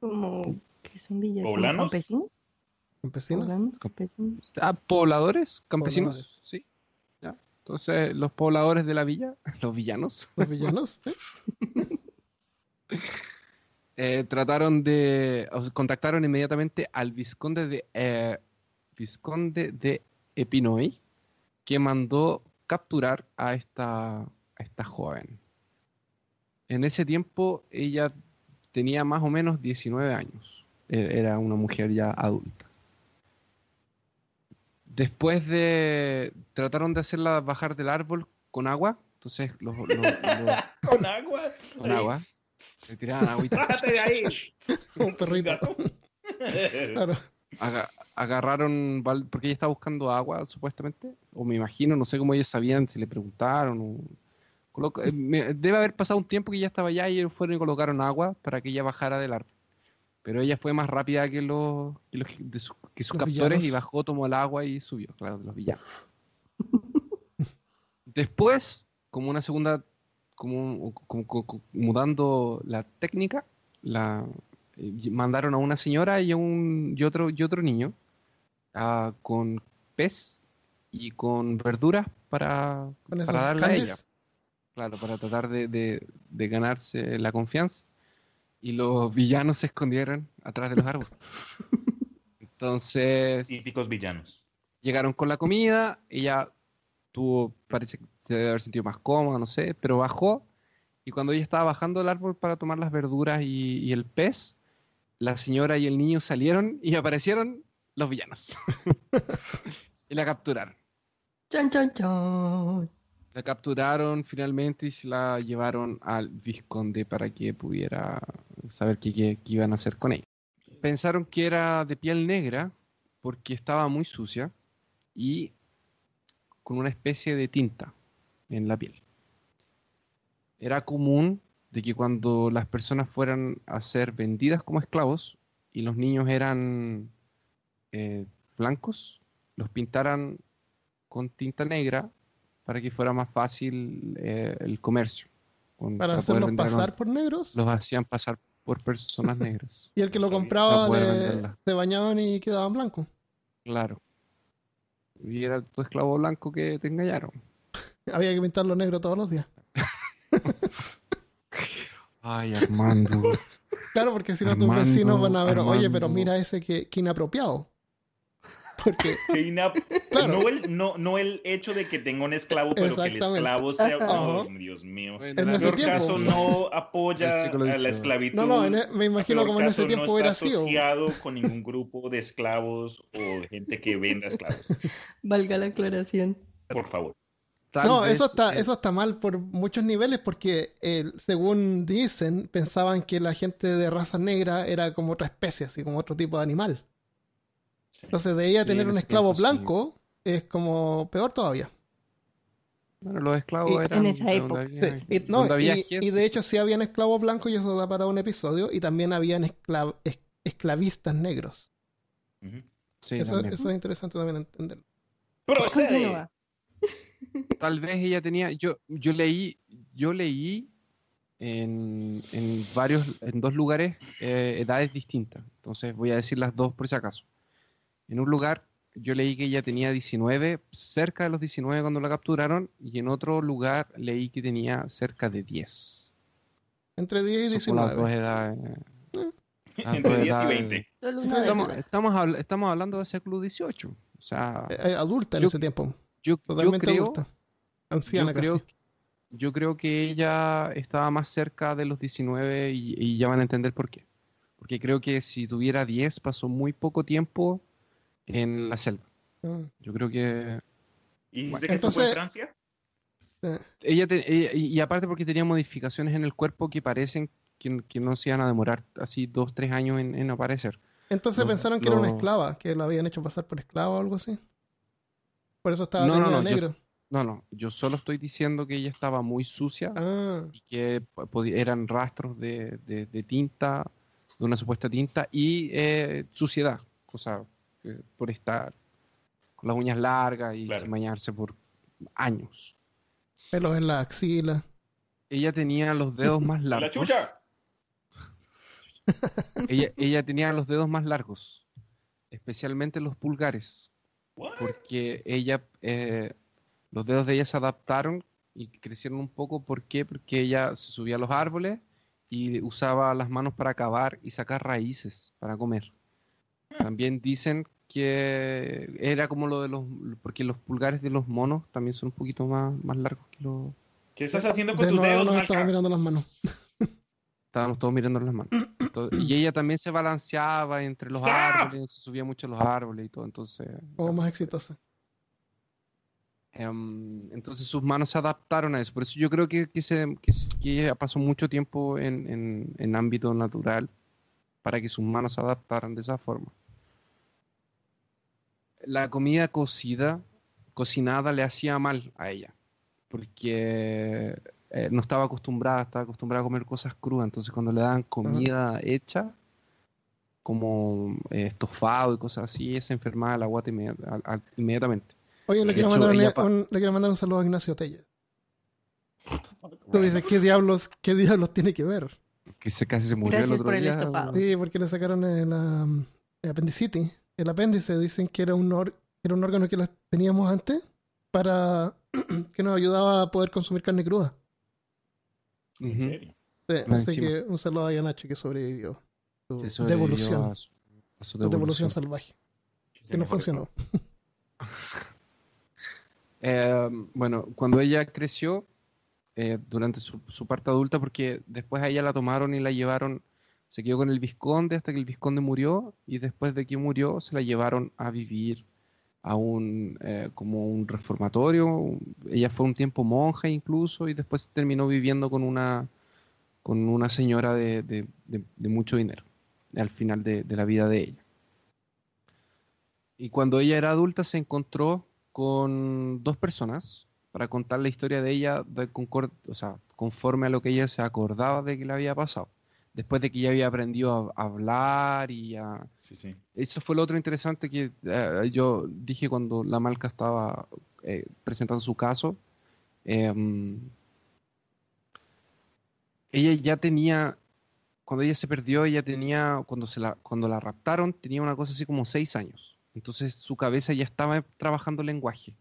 Como que son ¿Poblanos? ¿Campesinos? Campesinos. ¿Poblanos? ¿Campesinos? Ah, pobladores, campesinos. Pobladores. Sí. Ya. Entonces, los pobladores de la villa, los villanos, Los villanos. ¿eh? eh, trataron de. contactaron inmediatamente al vizconde de. eh, vizconde de Epinoy, que mandó capturar a esta, a esta joven. En ese tiempo, ella tenía más o menos 19 años. E- Era una mujer ya adulta. Después de. Trataron de hacerla bajar del árbol con agua, Entonces los, los- los- Con agua. con agua le tiraban agüita. Bájate de ahí. Un perrito. Claro. Aga- agarraron, porque ella estaba buscando agua, supuestamente, o me imagino, no sé cómo ellos sabían, si le preguntaron. o- coloca- eh, me- debe haber pasado un tiempo que ella estaba allá y ellos fueron y colocaron agua para que ella bajara del árbol. Pero ella fue más rápida que los, que los- de su- que sus Los captores y bajó, tomó el agua y subió, claro, de los villanos. Después, como una segunda, como, como- como- como mudando la técnica, la, eh, mandaron a una señora y, a un, y, otro, y otro niño con pez y con verduras para, Con para darle a ella. Claro, para tratar de, de- de ganarse la confianza. Y los villanos se escondieron atrás de los árboles. Entonces Típicos villanos. llegaron con la comida, ella tuvo, parece que se debe haber sentido más cómoda, no sé, pero bajó y cuando ella estaba bajando del árbol para tomar las verduras y, y el pez, la señora y el niño salieron y aparecieron los villanos. y la capturaron. Chan, chan, chan. La capturaron finalmente y se la llevaron al vizconde para que pudiera saber qué, iban a hacer con ella. Pensaron que era de piel negra porque estaba muy sucia y con una especie de tinta en la piel. Era común de que cuando las personas fueran a ser vendidas como esclavos y los niños eran eh, blancos, los pintaran con tinta negra para que fuera más fácil eh, el comercio. con- Para hacerlos pasar por negros. Los hacían pasar por personas negras. Y el que lo compraba le- se bañaban y quedaban blancos. Claro. Y era tu esclavo blanco que te engañaron. Había que pintarlo negro todos los días. Ay, Armando. Claro, porque si no tus vecinos van a ver, oye, pero mira ese que, que inapropiado. Porque, Qué ina- Claro. no, el, no, no el hecho de que tenga un esclavo, pero que el esclavo sea. Oh. Dios mío. En la ese Peor tiempo. caso no apoya a la esclavitud. no, no, en e- me imagino como en ese tiempo no hubiera está sido. asociado con ningún grupo de esclavos o gente que venda esclavos. Valga la aclaración. Por favor. Tal No, vez, eso está, eh, eso está mal por muchos niveles porque eh, según dicen, pensaban que la gente de raza negra era como otra especie, así como otro tipo de animal. Entonces de ella Sí, tener en un esclavo tiempo sí. blanco es como peor todavía. Bueno, los esclavos Y- eran. En esa época. donde había- Sí, y, no, y- de hecho sí habían esclavos blancos y eso da para un episodio y también habían esclav- es- esclavistas negros. Sí, eso, es interesante también entenderlo. Procede. Tal vez ella tenía. Yo, yo leí. Yo leí en, en varios. En dos lugares. eh, edades distintas. Entonces voy a decir las dos por si acaso. En un lugar. Yo leí que ella tenía 19, cerca de los 19 cuando la capturaron, y en otro lugar leí que tenía cerca de 10. Entre 10 y Son las dos 19. edades. las Entre dos 10 y edades. 20. Solo una Estamos, décima. estamos, habl- estamos hablando del siglo XVIII. O sea, Eh, eh, adulta en Yo- ese tiempo. yo, yo Totalmente creo, adulta. Anciana yo creo, casi. yo creo que ella estaba más cerca de los 19 y, y ya van a entender por qué. Porque creo que si tuviera 10 pasó muy poco tiempo en la selva. Ah, Yo creo que ¿Y Bueno, dice que esto fue en entonces- Francia? eh, ella, te- ella- y aparte porque tenía modificaciones en el cuerpo que parecen que, que no se iban a demorar así dos, tres años en, en aparecer. Entonces Lo- pensaron que era una esclava, que lo habían hecho pasar por esclava o algo así. Por eso estaba No, no, yo- negro. No, no, yo solo estoy diciendo que ella estaba muy sucia Ah, y que eran rastros de, de- de tinta, de una supuesta tinta y eh, suciedad, o sea, que por estar con las uñas largas y Claro. sin bañarse por años. pelos en la axila. Ella tenía los dedos más ¡La largos. chucha! Ella, ella tenía los dedos más largos, especialmente los pulgares, porque ella, eh, los dedos de ella se adaptaron y crecieron un poco. ¿Por qué? Porque ella se subía a los árboles y usaba las manos para cavar y sacar raíces para comer. También dicen que era como lo de los, porque los pulgares de los monos también son un poquito más, más largos que los... ¿Qué estás haciendo con De tus nuevo dedos, Malca? estamos mirando las manos. Estábamos todos mirando las manos. Entonces, y ella también se balanceaba entre los ¡Stop! árboles, se subía mucho a los árboles y todo. Entonces, Como más exitosa. Em, entonces sus manos se adaptaron a eso. Por eso yo creo que, que, se, que, se- que ella pasó mucho tiempo en, en, en ámbito natural para que sus manos se adaptaran de esa forma. La comida cocida, cocinada, le hacía mal a ella, porque eh, no estaba acostumbrada, estaba acostumbrada a comer cosas crudas. Entonces cuando le daban comida hecha, como eh, estofado y cosas así, ella se enfermaba la guata inmedi- al- al- inmediatamente. Oye, le quiero, hecho, mandar un, pa- un- le quiero mandar un saludo a Ignacio Tella. Tú dices, ¿qué diablos, ¿qué diablos tiene que ver? Que se casi se murió el Gracias otro por el día. estofado. Sí, porque le sacaron el, um, el apendicitis. El apéndice dicen que era un, or- era un órgano que teníamos antes para que nos ayudaba a poder consumir carne cruda. ¿En serio? Sí, Más así encima. que un saludo a Nacho que sobrevivió. Su sobrevivió devolución. a su- a su su devolución devolución. salvaje. Que no funcionó. Eh, bueno, cuando ella creció, eh, durante su, su parte adulta, porque después a ella la tomaron y la llevaron, se quedó con el vizconde hasta que el vizconde murió, y después de que murió se la llevaron a vivir a un, eh, como un reformatorio. Ella fue un tiempo monja incluso, y después terminó viviendo con una, con una señora de, de- mucho dinero, al final de- la vida de ella. Y cuando ella era adulta se encontró con dos personas para contar la historia de ella o sea, conforme a lo que ella se acordaba de que le había pasado. Después de que ella había aprendido a, a hablar y a... Sí, sí. Eso fue lo otro interesante que eh, yo dije cuando la Malca estaba eh, presentando su caso. Em, ella ya tenía, cuando ella se perdió, ella tenía, cuando, se la, cuando la raptaron, tenía una cosa así como seis años. Entonces su cabeza ya estaba trabajando lenguaje.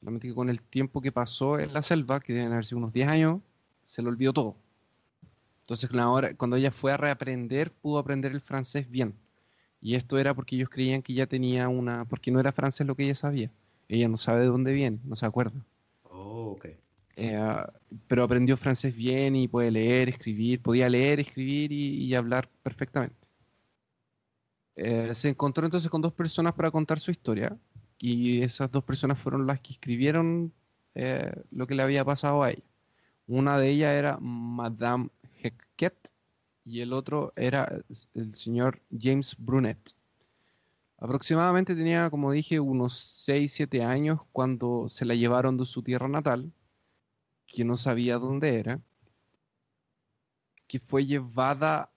Solamente que con el tiempo que pasó en la selva, que deben haber sido unos 10 años, se le olvidó todo. Entonces ahora, cuando ella fue a reaprender, pudo aprender el francés bien. Y esto era porque ellos creían que ya tenía una, porque no era francés lo que ella sabía. Ella no sabe de dónde viene, no se acuerda. Oh, ok. Eh, pero aprendió francés bien y puede leer, escribir, podía leer, escribir y, y hablar perfectamente. Eh, se encontró entonces con dos personas para contar su historia y esas dos personas fueron las que escribieron eh, lo que le había pasado a ella. Una de ellas era Madame Hecket y el otro era el señor James Brunet. Aproximadamente tenía, como dije, unos 6, 7 años cuando se la llevaron de su tierra natal, que no sabía dónde era, que fue llevada,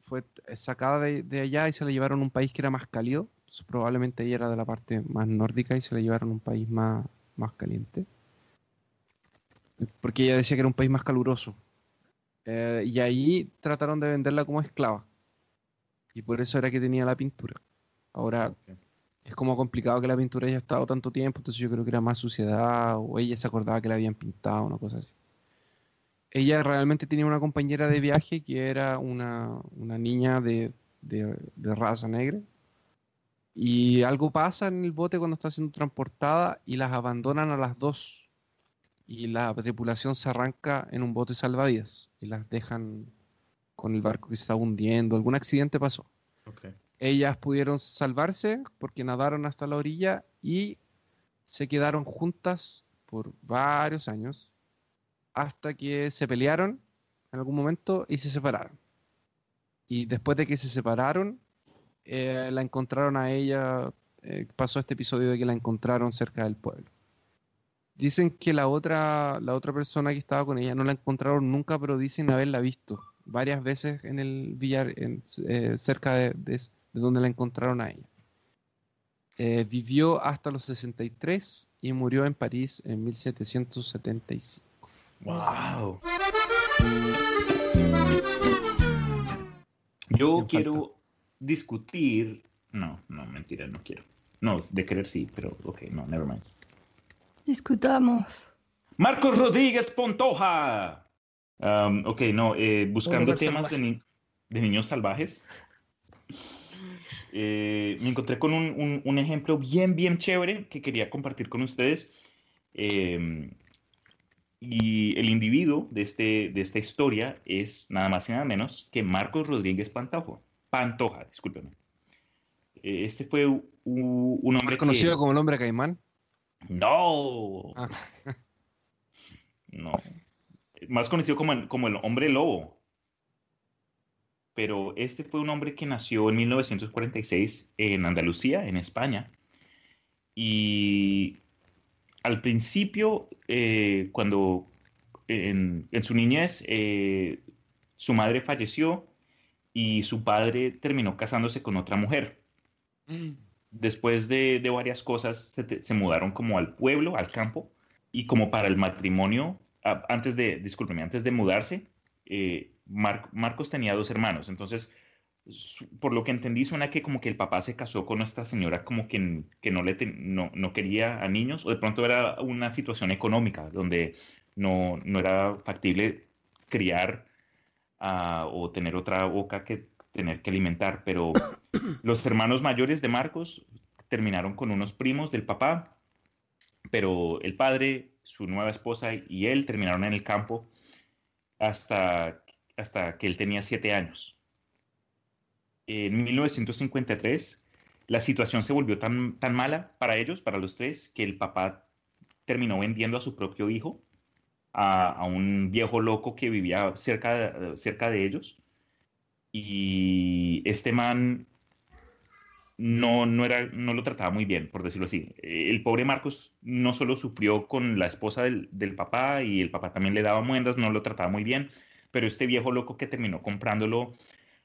fue sacada de, allá y se la llevaron a un país que era más cálido. Probablemente ella era de la parte más nórdica y se la llevaron a un país más, más caliente. Porque ella decía que era un país más caluroso. Eh, y ahí trataron de venderla como esclava. Y por eso era que tenía la pintura. Ahora, es como complicado que la pintura haya estado tanto tiempo, entonces yo creo que era más suciedad o ella se acordaba que la habían pintado, una cosa así. Ella realmente tenía una compañera de viaje que era una, una niña de, de- de raza negra. Y algo pasa en el bote cuando está siendo transportada y las abandonan a las dos. Y la tripulación se arranca en un bote salvavidas y las dejan con el barco que se estaba hundiendo. Algún accidente pasó. Ellas pudieron salvarse porque nadaron hasta la orilla y se quedaron juntas por varios años hasta que se pelearon en algún momento y se separaron. Y después de que se separaron, eh, la encontraron a ella, eh, pasó este episodio de que la encontraron cerca del pueblo. Dicen que la otra, la otra persona que estaba con ella no la encontraron nunca, pero dicen haberla visto varias veces en el billar, en- eh, cerca de, de- de donde la encontraron a ella. Eh, vivió hasta los 63 y murió en París en 1775. Wow. Yo ¿Quién quiero discutir. No, no, mentira, no quiero. No, de querer sí, pero ok, no, never mind. Discutamos. Marcos Rodríguez Pontoja. Um, ok, no, eh, buscando temas de, salvaje. ni- de niños salvajes. Eh, me encontré con un, un- un ejemplo bien, bien chévere que quería compartir con ustedes. Eh, y el individuo de, este, de esta historia es nada más y nada menos que Marcos Rodríguez Pantojo. Pantoja, discúlpeme. Eh, Este fue un hombre que... conocido como el hombre caimán. No. Ah. No. Más conocido como el, como el hombre lobo. Pero este fue un hombre que nació en 1946 en Andalucía, en España. Y al principio, eh, cuando en, en su niñez, eh, su madre falleció y su padre terminó casándose con otra mujer. Después de, de varias cosas, se, se mudaron como al pueblo, al campo, y como para el matrimonio, antes de, discúlpeme, antes de mudarse, eh, Mar- Marcos tenía dos hermanos, entonces, por lo que entendí, suena que como que el papá se casó con esta señora como que, que no, le no, no quería a niños, o de pronto era una situación económica donde no, no era factible criar ah, o tener otra boca que tener que alimentar, pero los hermanos mayores de Marcos terminaron con unos primos del papá, pero el padre, su nueva esposa y él terminaron en el campo hasta, hasta que él tenía siete años. En 1953, la situación se volvió tan, tan mala para ellos, para los tres, que el papá terminó vendiendo a su propio hijo a, a un viejo loco que vivía cerca, cerca de ellos. Y este man no, no, era, no lo trataba muy bien, por decirlo así. Eh, El pobre Marcos no solo sufrió con la esposa del, del papá y el papá también le daba muendas, no lo trataba muy bien, pero este viejo loco que terminó comprándolo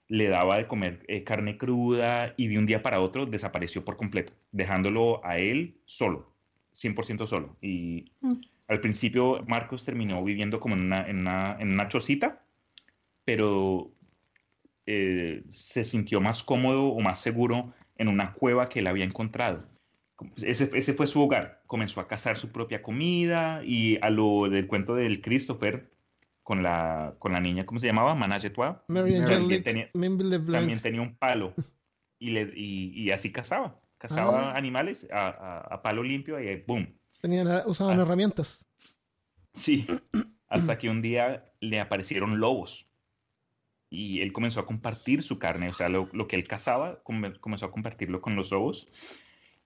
le daba de comer eh, carne cruda y de un día para otro desapareció por completo, dejándolo a él solo, 100% solo. Y Mm. al principio Marcos terminó viviendo como en una, en una, en una chocita, pero eh, se sintió más cómodo o más seguro en una cueva que él había encontrado. Ese, ese fue su hogar. Comenzó a cazar su propia comida y a lo del cuento del Christopher con la, con la niña, ¿cómo se llamaba? Managetua. También tenía, también tenía un palo y, le, y, y así cazaba. Cazaba Ah. animales a, a- a palo limpio y ¡boom! Tenían, usaban Ah. herramientas. Sí, hasta que un día le aparecieron lobos y él comenzó a compartir su carne, o sea, lo, lo que él cazaba, come- comenzó a compartirlo con los lobos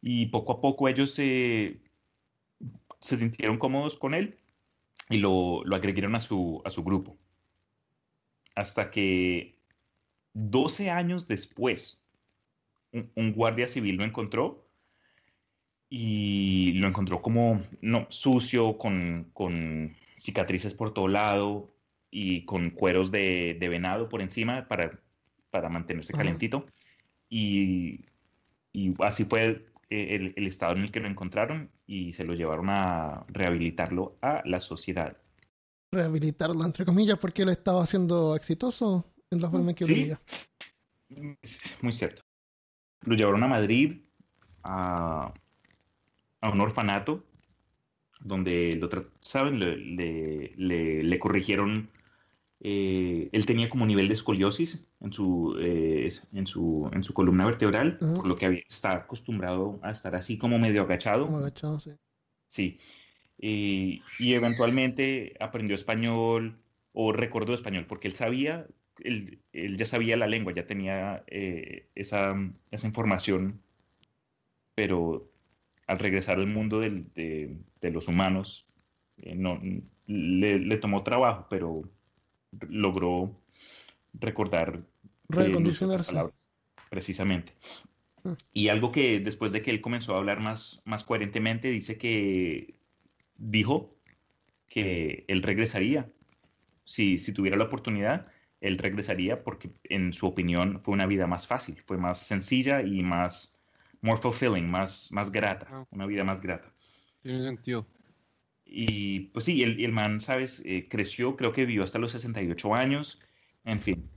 y poco a poco ellos se, se sintieron cómodos con él y lo, lo agregaron a su, a su grupo. Hasta que 12 años después, un, un guardia civil lo encontró y lo encontró como no, sucio, con, con cicatrices por todo lado y con cueros de, de venado por encima para, para mantenerse calentito. Y, y así fue eh, el, el estado en el que lo encontraron y se lo llevaron a rehabilitarlo a la sociedad. Rehabilitarlo, entre comillas, porque él estaba siendo exitoso en la forma en que Sí. vivía. Muy cierto. Lo llevaron a Madrid, a, a un orfanato, donde lo ¿saben? Le, le- le- le corrigieron. Eh, él tenía como nivel de escoliosis en su, eh, en su, en su columna vertebral, Ajá. por lo que había- está acostumbrado a estar así como medio agachado. Como agachado, sí. Sí. Y, y eventualmente aprendió español o recordó español, porque él sabía, él, él ya sabía la lengua, ya tenía eh, esa, esa información, pero al regresar al mundo del- de, de los humanos, eh, no, le, le tomó trabajo, pero logró recordar eh, las Recondicionarse. palabras, precisamente. Mm. Y algo que después de que él comenzó a hablar más, más coherentemente, dice que dijo que él regresaría. Si, si tuviera la oportunidad, él regresaría porque en su opinión fue una vida más fácil, fue más sencilla y más more fulfilling, más, más grata, una vida más grata. Tiene sentido. Y pues sí, el, el man, ¿sabes? Eh, creció, creo que vivió hasta los 68 años, en fin.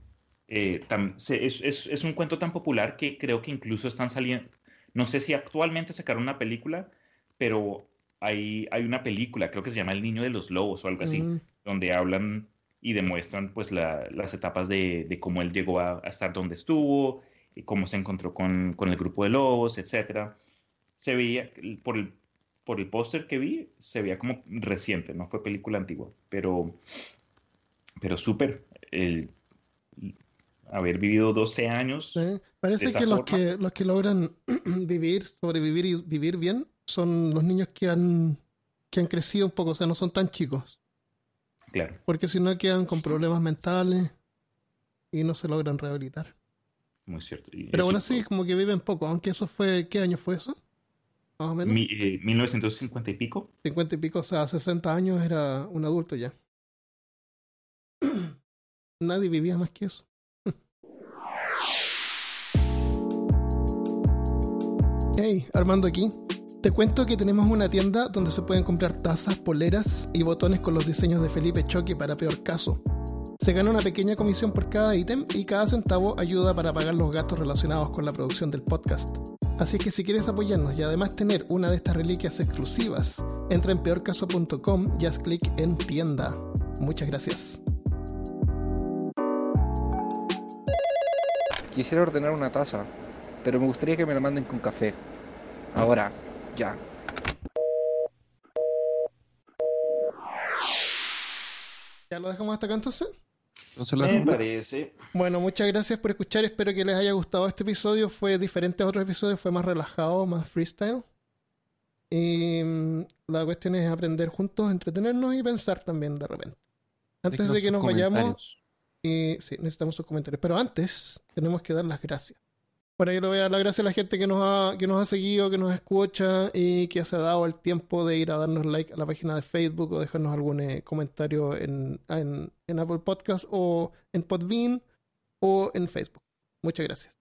Eh, tam- se- es, es- es un cuento tan popular que creo que incluso están saliendo, no sé si actualmente sacaron una película, pero hay, hay una película, creo que se llama El Niño de los Lobos o algo así, Mm, donde hablan y demuestran pues la- las etapas de, de cómo él llegó a, a estar donde estuvo, y cómo se encontró con, con el grupo de lobos, etcétera. Se veía, por el, por el póster que vi, se veía como reciente, no fue película antigua, pero, pero súper. El, haber vivido 12 años, sí. Parece que los, que los que logran vivir, sobrevivir y vivir bien son los niños que han, que han crecido un poco, o sea, no son tan chicos. Claro. Porque si no quedan con problemas mentales y no se logran rehabilitar. Muy cierto. Y Pero eso- bueno, sí, como que viven poco, aunque eso fue, ¿qué año fue eso? Más o menos. Mi- eh, 1950 y pico. 50 y pico, o sea, 60 años era un adulto ya. Nadie vivía más que eso. Hey, Armando aquí. Te cuento que tenemos una tienda donde se pueden comprar tazas, poleras y botones con los diseños de Felipe Choque para peor caso. Se gana una pequeña comisión por cada ítem y cada centavo ayuda para pagar los gastos relacionados con la producción del podcast. Así que si quieres apoyarnos y además tener una de estas reliquias exclusivas, entra en peorcaso.com y haz clic en tienda. Muchas gracias. Quisiera ordenar una taza, pero me gustaría que me la manden con café. Ahora, ya. ¿Ya lo dejamos hasta acá entonces? Entonces Me parece. Bueno, muchas gracias por escuchar. Espero que les haya gustado este episodio. Fue diferente a otros episodios, fue más relajado, más freestyle. Y mm, la cuestión es aprender juntos, entretenernos y pensar también de repente. Antes de que nos vayamos, y sí, necesitamos sus comentarios. Pero antes, tenemos que dar las gracias. Por ahí le voy a dar las gracias a la gente que nos ha, que nos ha seguido, que nos escucha y que se ha dado el tiempo de ir a darnos like a la página de Facebook o dejarnos algún eh, comentario en, en, en Apple Podcast o en Podbean o en Facebook. Muchas gracias.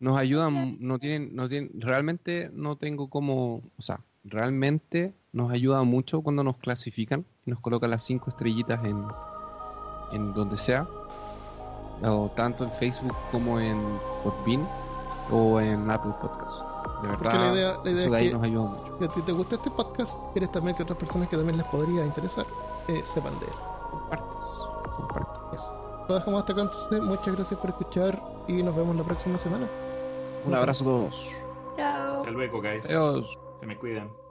Nos ayudan, no tienen, no tienen, realmente no tengo como, o sea, realmente nos ayuda mucho cuando nos clasifican y nos colocan las cinco estrellitas en, en donde sea, o tanto en Facebook como en Podbean o en Apple Podcast. De verdad, Porque la idea- la idea eso es de ahí que- nos ayuda mucho. Si a ti te gusta este podcast, quieres también que otras personas que también les podría interesar eh, sepan de él. Compartes, compartes. Lo dejamos hasta acá entonces. Muchas gracias por escuchar y nos vemos la próxima semana. Un abrazo a todos. Chao. Hasta luego, guys. Adiós. Se me cuidan.